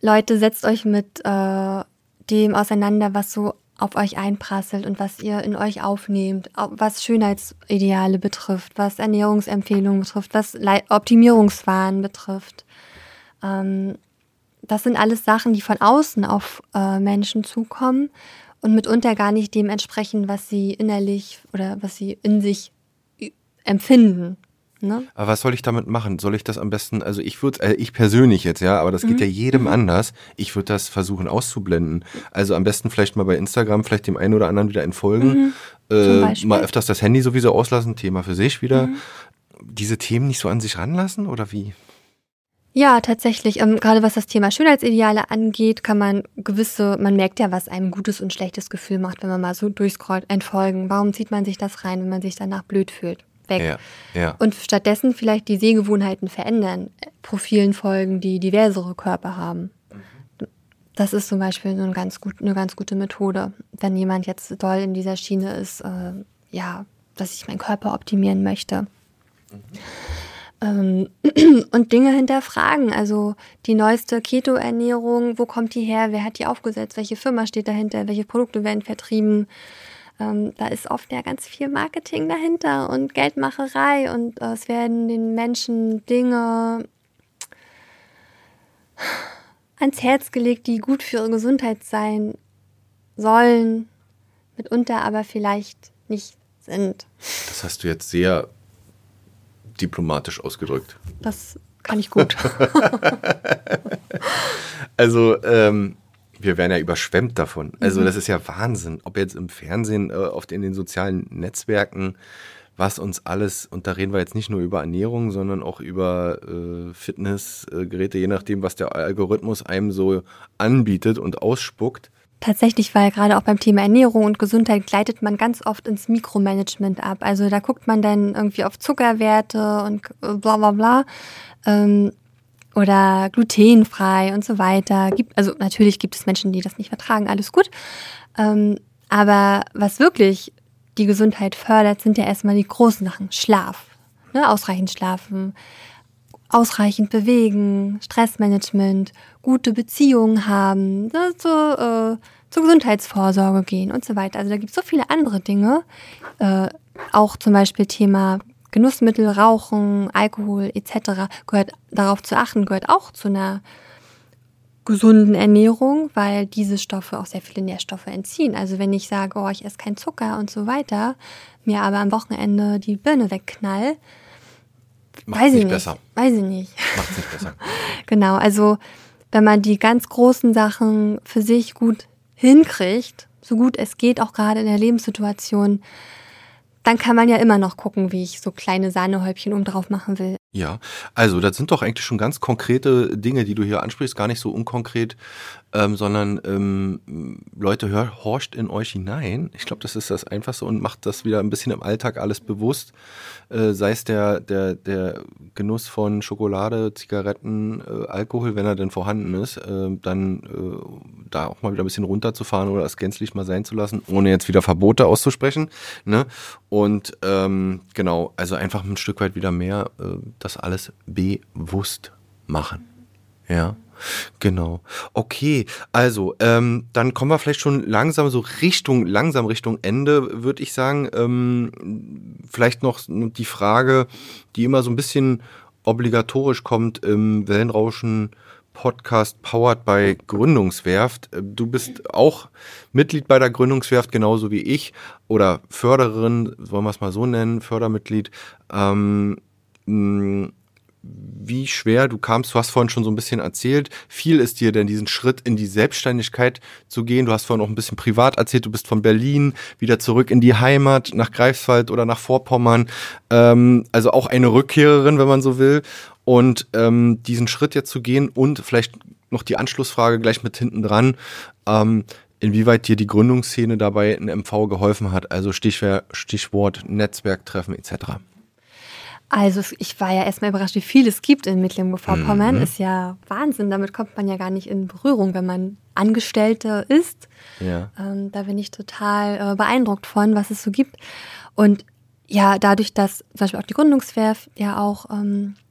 Leute, setzt euch mit äh, dem auseinander, was so auf euch einprasselt und was ihr in euch aufnehmt, au- was Schönheitsideale betrifft, was Ernährungsempfehlungen betrifft, was Optimierungswahn betrifft. Ähm, das sind alles Sachen, die von außen auf äh, Menschen zukommen und mitunter gar nicht dem entsprechen, was sie innerlich oder was sie in sich empfinden. Ne? Aber was soll ich damit machen? Soll ich das am besten, also ich würde, äh, ich persönlich jetzt, ja, aber das geht ja jedem anders. Ich würde das versuchen auszublenden. Also am besten vielleicht mal bei Instagram, vielleicht dem einen oder anderen wieder entfolgen. Äh, Beispiel. mal öfters das Handy sowieso auslassen, Thema für sich wieder. Diese Themen nicht so an sich ranlassen oder wie? Ja, tatsächlich. Ähm, gerade was das Thema Schönheitsideale angeht, kann man gewisse, man merkt ja, was einem gutes und schlechtes Gefühl macht, wenn man mal so durchscrollt, entfolgen. Warum zieht man sich das rein, wenn man sich danach blöd fühlt? Weg. Ja, ja. Und stattdessen vielleicht die Sehgewohnheiten verändern, Profilen folgen, die diversere Körper haben. Das ist zum Beispiel so ein ganz gut, eine ganz gute Methode. Wenn jemand jetzt doll in dieser Schiene ist, äh, ja, dass ich meinen Körper optimieren möchte. Ähm, [clears throat] und Dinge hinterfragen. Also die neueste Keto-Ernährung, wo kommt die her? Wer hat die aufgesetzt? Welche Firma steht dahinter? Welche Produkte werden vertrieben? Ähm, da ist oft ja ganz viel Marketing dahinter und Geldmacherei und äh, es werden den Menschen Dinge ans Herz gelegt, die gut für ihre Gesundheit sein sollen, mitunter aber vielleicht nicht sind. Das hast du jetzt sehr diplomatisch ausgedrückt. Das kann ich gut. [laughs] Also, ähm, wir werden ja überschwemmt davon. Also, das ist ja Wahnsinn. Ob jetzt im Fernsehen, äh, oft in den sozialen Netzwerken, was uns alles, und da reden wir jetzt nicht nur über Ernährung, sondern auch über äh, Fitnessgeräte, je nachdem, was der Algorithmus einem so anbietet und ausspuckt. Tatsächlich, weil gerade auch beim Thema Ernährung und Gesundheit gleitet man ganz oft ins Mikromanagement ab. Also da guckt man dann irgendwie auf Zuckerwerte und äh, bla bla bla. Ähm, oder glutenfrei und so weiter. Gibt, also natürlich gibt es Menschen, die das nicht vertragen, alles gut. Ähm, aber was wirklich die Gesundheit fördert, sind ja erstmal die großen Sachen. Schlaf. Ne? Ausreichend schlafen, ausreichend bewegen, Stressmanagement, gute Beziehungen haben, ne, zur, äh, zur Gesundheitsvorsorge gehen und so weiter. Also da gibt es so viele andere Dinge. Äh, auch zum Beispiel Thema Genussmittel, Rauchen, Alkohol etc. gehört darauf zu achten, gehört auch zu einer gesunden Ernährung, weil diese Stoffe auch sehr viele Nährstoffe entziehen. Also wenn ich sage, oh, ich esse keinen Zucker und so weiter, mir aber am Wochenende die Birne wegknall, Macht's weiß ich nicht besser. Weiß ich nicht. Macht's nicht besser. [laughs] Genau, also wenn man die ganz großen Sachen für sich gut hinkriegt, so gut es geht, auch gerade in der Lebenssituation, dann kann man ja immer noch gucken, wie ich so kleine Sahnehäubchen oben drauf machen will. Ja, also das sind doch eigentlich schon ganz konkrete Dinge, die du hier ansprichst, gar nicht so unkonkret, ähm, sondern ähm, Leute, hör, horcht in euch hinein. Ich glaube, das ist das Einfachste und macht das wieder ein bisschen im Alltag alles bewusst. Äh, sei es der, der, der Genuss von Schokolade, Zigaretten, äh, Alkohol, wenn er denn vorhanden ist, äh, dann äh, da auch mal wieder ein bisschen runterzufahren oder es gänzlich mal sein zu lassen, ohne jetzt wieder Verbote auszusprechen. Ne? Und ähm, genau, also einfach ein Stück weit wieder mehr äh, das alles bewusst machen. Ja, genau. Okay, also ähm, dann kommen wir vielleicht schon langsam so Richtung, langsam Richtung Ende, würde ich sagen. Ähm, vielleicht noch die Frage, die immer so ein bisschen obligatorisch kommt im Wellenrauschen. Podcast powered by Gründungswerft. Du bist auch Mitglied bei der Gründungswerft, genauso wie ich, oder Förderin, wollen wir es mal so nennen, Fördermitglied. Ähm, wie schwer du kamst, du hast vorhin schon so ein bisschen erzählt, viel ist dir denn diesen Schritt in die Selbstständigkeit zu gehen? Du hast vorhin auch ein bisschen privat erzählt, du bist von Berlin wieder zurück in die Heimat, nach Greifswald oder nach Vorpommern, ähm, also auch eine Rückkehrerin, wenn man so will. Und ähm, diesen Schritt jetzt zu gehen und vielleicht noch die Anschlussfrage gleich mit hinten dran, ähm, inwieweit dir die Gründungsszene dabei in MV geholfen hat, also Stichwort, Stichwort Netzwerktreffen etc. Also ich war ja erstmal überrascht, wie viel es gibt in Mecklenburg-Vorpommern. Mhm. Ist ja Wahnsinn. Damit kommt man ja gar nicht in Berührung, wenn man Angestellte ist. Ja. Ähm, da bin ich total äh, beeindruckt von, was es so gibt. Und ja, dadurch, dass zum Beispiel auch die Gründungswerf ja auch ähm, äh,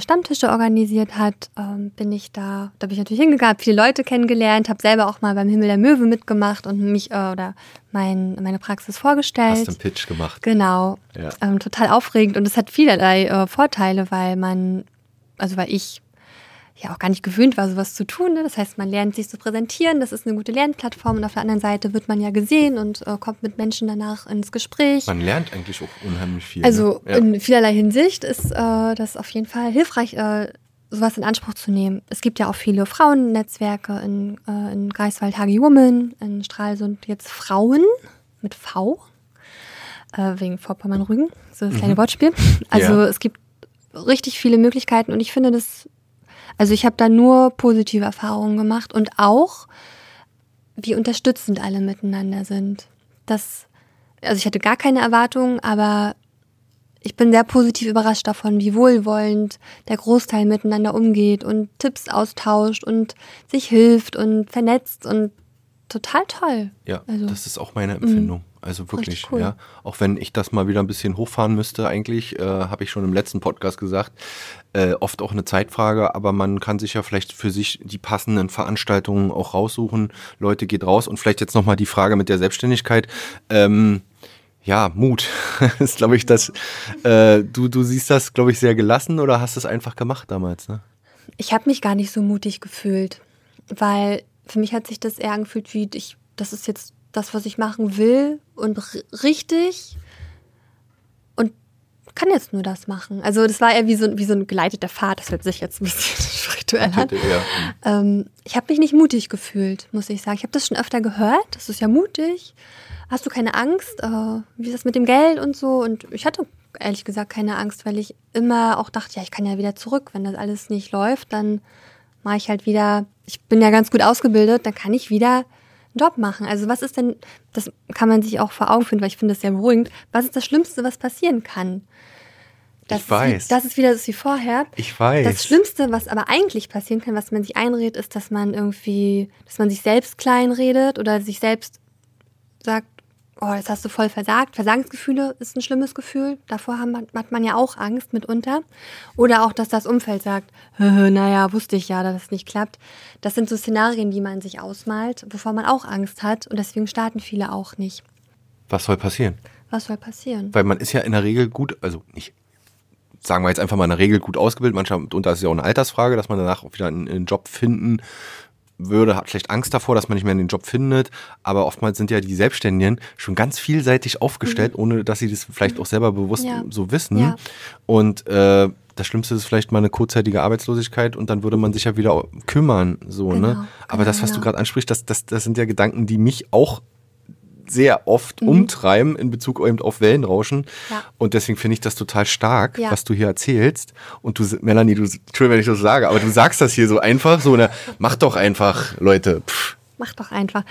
Stammtische organisiert hat, ähm, bin ich da, da bin ich natürlich hingegangen, habe viele Leute kennengelernt, habe selber auch mal beim Himmel der Möwe mitgemacht und mich äh, oder mein, meine Praxis vorgestellt. Hast einen Pitch gemacht. Genau. Ja. Ähm, total aufregend und es hat vielerlei äh, Vorteile, weil man, also weil ich ja auch gar nicht gewöhnt war, sowas zu tun. Ne? Das heißt, man lernt sich zu präsentieren, das ist eine gute Lernplattform und auf der anderen Seite wird man ja gesehen und äh, kommt mit Menschen danach ins Gespräch. Man lernt eigentlich auch unheimlich viel. Also ne? ja. in vielerlei Hinsicht ist äh, das auf jeden Fall hilfreich, äh, sowas in Anspruch zu nehmen. Es gibt ja auch viele Frauennetzwerke in, äh, in Greifswald Hagi Woman, in Stralsund jetzt Frauen mit V, äh, wegen Vorpommern-Rügen, so das kleine Mhm. Wortspiel. Also Ja. es gibt richtig viele Möglichkeiten und ich finde das, also ich habe da nur positive Erfahrungen gemacht und auch, wie unterstützend alle miteinander sind. Das, also ich hatte gar keine Erwartungen, aber ich bin sehr positiv überrascht davon, wie wohlwollend der Großteil miteinander umgeht und Tipps austauscht und sich hilft und vernetzt und total toll. Ja, Also- das ist auch meine Empfindung. Also wirklich, cool. ja. Auch wenn ich das mal wieder ein bisschen hochfahren müsste, eigentlich, äh, habe ich schon im letzten Podcast gesagt, äh, oft auch eine Zeitfrage, aber man kann sich ja vielleicht für sich die passenden Veranstaltungen auch raussuchen. Leute, geht raus. Und vielleicht jetzt nochmal die Frage mit der Selbstständigkeit. Ähm, ja, Mut [laughs] ist, glaube ich, das. Äh, du, du siehst das, glaube ich, sehr gelassen oder hast es einfach gemacht damals, ne? Ich habe mich gar nicht so mutig gefühlt, weil für mich hat sich das eher angefühlt wie, ich, das ist jetzt das, was ich machen will und richtig und kann jetzt nur das machen. Also das war eher wie so, wie so ein geleiteter Pfad, das hört sich jetzt ein bisschen [laughs] spirituell an. Ja. Ähm, ich habe mich nicht mutig gefühlt, muss ich sagen. Ich habe das schon öfter gehört. Das ist ja mutig. Hast du keine Angst? Äh, wie ist das mit dem Geld und so? Und ich hatte ehrlich gesagt keine Angst, weil ich immer auch dachte, ja, ich kann ja wieder zurück. Wenn das alles nicht läuft, dann mache ich halt wieder. Ich bin ja ganz gut ausgebildet, dann kann ich wieder Job machen. Also was ist denn, das kann man sich auch vor Augen führen, weil ich finde das sehr beruhigend. Was ist das Schlimmste, was passieren kann? Das Ich weiß. Ist das ist wieder das wie vorher. Ich weiß. Das Schlimmste, was aber eigentlich passieren kann, was man sich einredet, ist, dass man irgendwie, dass man sich selbst kleinredet oder sich selbst sagt, oh, das hast du voll versagt. Versagensgefühle ist ein schlimmes Gefühl. Davor haben, hat man ja auch Angst mitunter. Oder auch, dass das Umfeld sagt, [laughs] naja, wusste ich ja, dass es nicht klappt. Das sind so Szenarien, die man sich ausmalt, wovor man auch Angst hat. Und deswegen starten viele auch nicht. Was soll passieren? Was soll passieren? Weil man ist ja in der Regel gut, also nicht sagen wir jetzt einfach mal in der Regel gut ausgebildet. Manchmal, und da ist ja auch eine Altersfrage, dass man danach auch wieder einen, einen Job finden würde, hat vielleicht Angst davor, dass man nicht mehr den Job findet. Aber oftmals sind ja die Selbstständigen schon ganz vielseitig aufgestellt, mhm. ohne dass sie das vielleicht mhm. auch selber bewusst ja. so wissen. Ja. Und äh, das Schlimmste ist vielleicht mal eine kurzzeitige Arbeitslosigkeit und dann würde man sich ja wieder kümmern. So, ne? genau, ne? Aber genau, das, was genau. du gerade ansprichst, das, das, das sind ja Gedanken, die mich auch sehr oft mhm. umtreiben in Bezug eben auf Wellenrauschen. Ja. Und deswegen finde ich das total stark, ja. was du hier erzählst. Und du, Melanie, du, Entschuldigung, wenn ich das sage, aber du sagst das hier so einfach, so, ne, mach doch einfach, Leute. Pff. Mach doch einfach.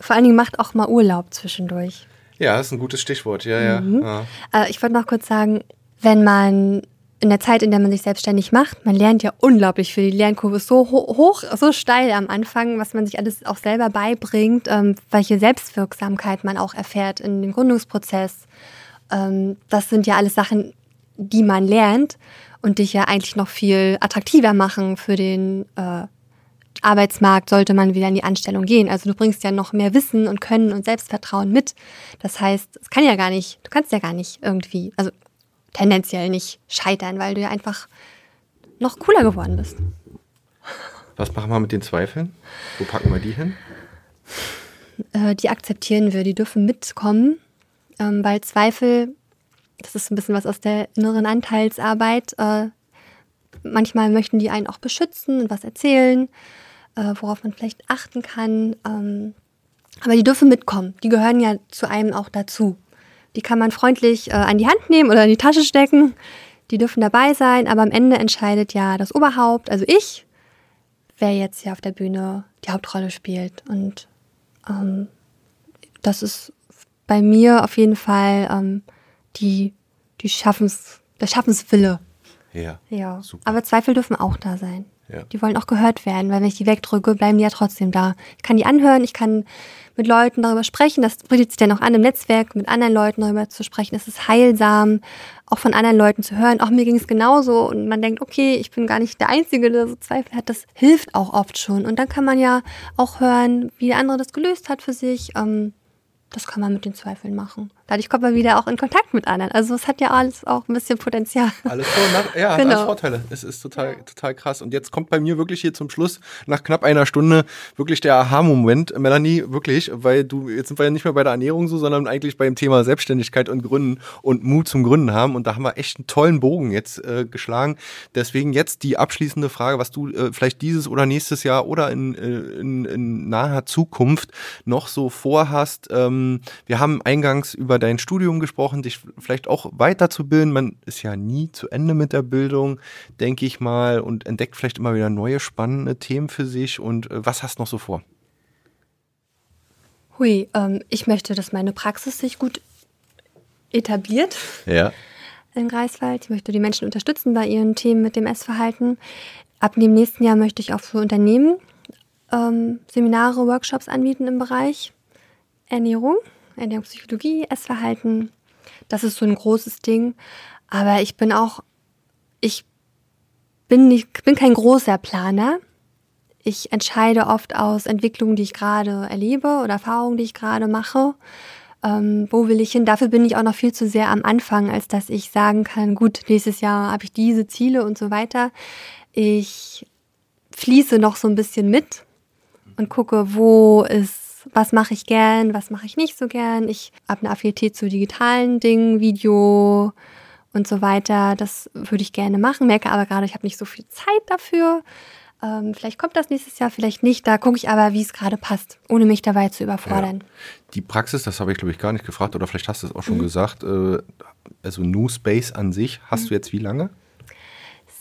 Vor allen Dingen macht auch mal Urlaub zwischendurch. Ja, das ist ein gutes Stichwort, ja, mhm. ja. ja. Äh, ich wollte noch kurz sagen, wenn man in der Zeit, in der man sich selbstständig macht, man lernt ja unglaublich viel. Die Lernkurve ist so hoch, so steil am Anfang, was man sich alles auch selber beibringt, ähm, welche Selbstwirksamkeit man auch erfährt in dem Gründungsprozess. Ähm, das sind ja alles Sachen, die man lernt und dich ja eigentlich noch viel attraktiver machen für den äh, Arbeitsmarkt, sollte man wieder in die Anstellung gehen. Also du bringst ja noch mehr Wissen und Können und Selbstvertrauen mit. Das heißt, es kann ja gar nicht, du kannst ja gar nicht irgendwie, also tendenziell nicht scheitern, weil du ja einfach noch cooler geworden bist. Was machen wir mit den Zweifeln? Wo packen wir die hin? Äh, die akzeptieren wir, die dürfen mitkommen, ähm, weil Zweifel, das ist ein bisschen was aus der inneren Anteilsarbeit, äh, manchmal möchten die einen auch beschützen und was erzählen, äh, worauf man vielleicht achten kann. Ähm, aber die dürfen mitkommen, die gehören ja zu einem auch dazu. Die kann man freundlich äh, an die Hand nehmen oder in die Tasche stecken. Die dürfen dabei sein, aber am Ende entscheidet ja das Oberhaupt, also ich, wer jetzt hier auf der Bühne die Hauptrolle spielt. Und ähm, das ist bei mir auf jeden Fall ähm, die, die Schaffens, der Schaffenswille. Ja. Ja. Super. Aber Zweifel dürfen auch da sein. Ja. Die wollen auch gehört werden, weil wenn ich die wegdrücke, bleiben die ja trotzdem da. Ich kann die anhören, ich kann mit Leuten darüber sprechen. Das bietet sich dann auch an, im Netzwerk mit anderen Leuten darüber zu sprechen. Es ist heilsam, auch von anderen Leuten zu hören. Auch mir ging es genauso und man denkt, okay, ich bin gar nicht der Einzige, der so Zweifel hat. Das hilft auch oft schon. Und dann kann man ja auch hören, wie der andere das gelöst hat für sich. Ähm, das kann man mit den Zweifeln machen. Dadurch kommt man wieder auch in Kontakt mit anderen. Also es hat ja alles auch ein bisschen Potenzial. Alles Vor- nach, ja, genau. alles Vorteile. Es ist total, total krass. Und jetzt kommt bei mir wirklich hier zum Schluss, nach knapp einer Stunde, wirklich der Aha-Moment, Melanie, wirklich, weil du, jetzt sind wir ja nicht mehr bei der Ernährung so, sondern eigentlich beim Thema Selbstständigkeit und Gründen und Mut zum Gründen haben. Und da haben wir echt einen tollen Bogen jetzt äh, geschlagen. Deswegen jetzt die abschließende Frage, was du äh, vielleicht dieses oder nächstes Jahr oder in, äh, in, in naher Zukunft noch so vorhast. Ähm, wir haben eingangs über dein Studium gesprochen, dich vielleicht auch weiterzubilden. Man ist ja nie zu Ende mit der Bildung, denke ich mal, und entdeckt vielleicht immer wieder neue spannende Themen für sich. Und äh, was hast du noch so vor? Hui, ähm, ich möchte, dass meine Praxis sich gut etabliert. Ja. In Greifswald. Ich möchte die Menschen unterstützen bei ihren Themen mit dem Essverhalten. Ab dem nächsten Jahr möchte ich auch für Unternehmen ähm, Seminare, Workshops anbieten im Bereich Ernährung. Ernährungspsychologie, Essverhalten. Das ist so ein großes Ding. Aber ich bin auch, ich bin nicht, bin kein großer Planer. Ich entscheide oft aus Entwicklungen, die ich gerade erlebe oder Erfahrungen, die ich gerade mache. Ähm, wo will ich hin? Dafür bin ich auch noch viel zu sehr am Anfang, als dass ich sagen kann, gut, nächstes Jahr habe ich diese Ziele und so weiter. Ich fließe noch so ein bisschen mit und gucke, wo ist was mache ich gern, was mache ich nicht so gern. Ich habe eine Affinität zu digitalen Dingen, Video und so weiter. Das würde ich gerne machen, merke aber gerade, ich habe nicht so viel Zeit dafür. Ähm, vielleicht kommt das nächstes Jahr, vielleicht nicht. Da gucke ich aber, wie es gerade passt, ohne mich dabei zu überfordern. Ja. Die Praxis, das habe ich glaube ich gar nicht gefragt oder vielleicht hast du es auch schon mhm. gesagt. Äh, also New Space an sich, hast mhm. du jetzt wie lange?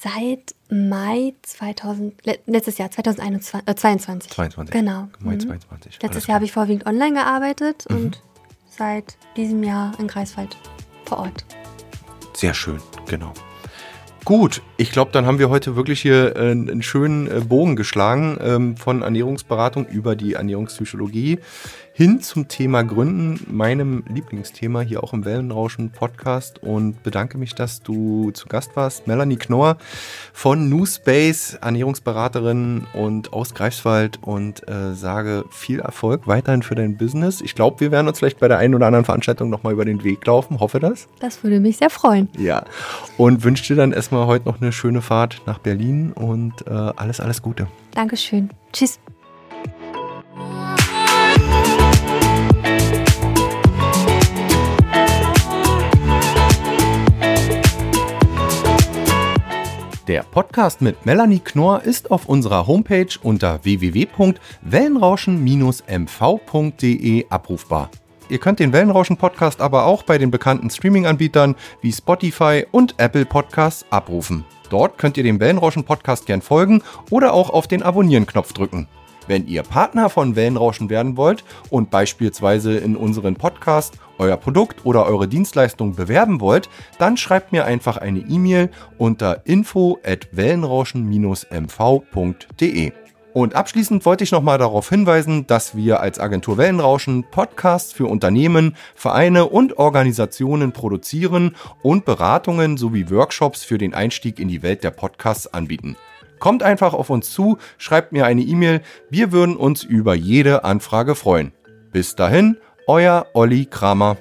seit Mai 2000, letztes Jahr, 2021, äh, 22. 22. Genau. Mai 22. Mhm. Letztes Jahr habe ich vorwiegend online gearbeitet mhm. und seit diesem Jahr in Greifswald vor Ort. Sehr schön, genau. Gut, ich glaube, dann haben wir heute wirklich hier äh, einen schönen äh, Bogen geschlagen ähm, von Ernährungsberatung über die Ernährungspsychologie hin zum Thema Gründen, meinem Lieblingsthema hier auch im Wellenrauschen Podcast und bedanke mich, dass du zu Gast warst. Melanie Knorr von New Space, Ernährungsberaterin und aus Greifswald und äh, sage viel Erfolg weiterhin für dein Business. Ich glaube, wir werden uns vielleicht bei der einen oder anderen Veranstaltung nochmal über den Weg laufen. Hoffe das. Das würde mich sehr freuen. Ja. Und wünsche dir dann erstmal heute noch eine schöne Fahrt nach Berlin und äh, alles, alles Gute. Dankeschön. Tschüss. Der Podcast mit Melanie Knorr ist auf unserer Homepage unter www.wellenrauschen-mv.de abrufbar. Ihr könnt den Wellenrauschen-Podcast aber auch bei den bekannten Streaming-Anbietern wie Spotify und Apple Podcasts abrufen. Dort könnt ihr dem Wellenrauschen-Podcast gern folgen oder auch auf den Abonnieren-Knopf drücken. Wenn ihr Partner von Wellenrauschen werden wollt und beispielsweise in unseren Podcast euer Produkt oder eure Dienstleistung bewerben wollt, dann schreibt mir einfach eine E-Mail unter info at wellenrauschen-mv.de. Und abschließend wollte ich nochmal darauf hinweisen, dass wir als Agentur Wellenrauschen Podcasts für Unternehmen, Vereine und Organisationen produzieren und Beratungen sowie Workshops für den Einstieg in die Welt der Podcasts anbieten. Kommt einfach auf uns zu, schreibt mir eine E-Mail, wir würden uns über jede Anfrage freuen. Bis dahin, euer Olli Kramer.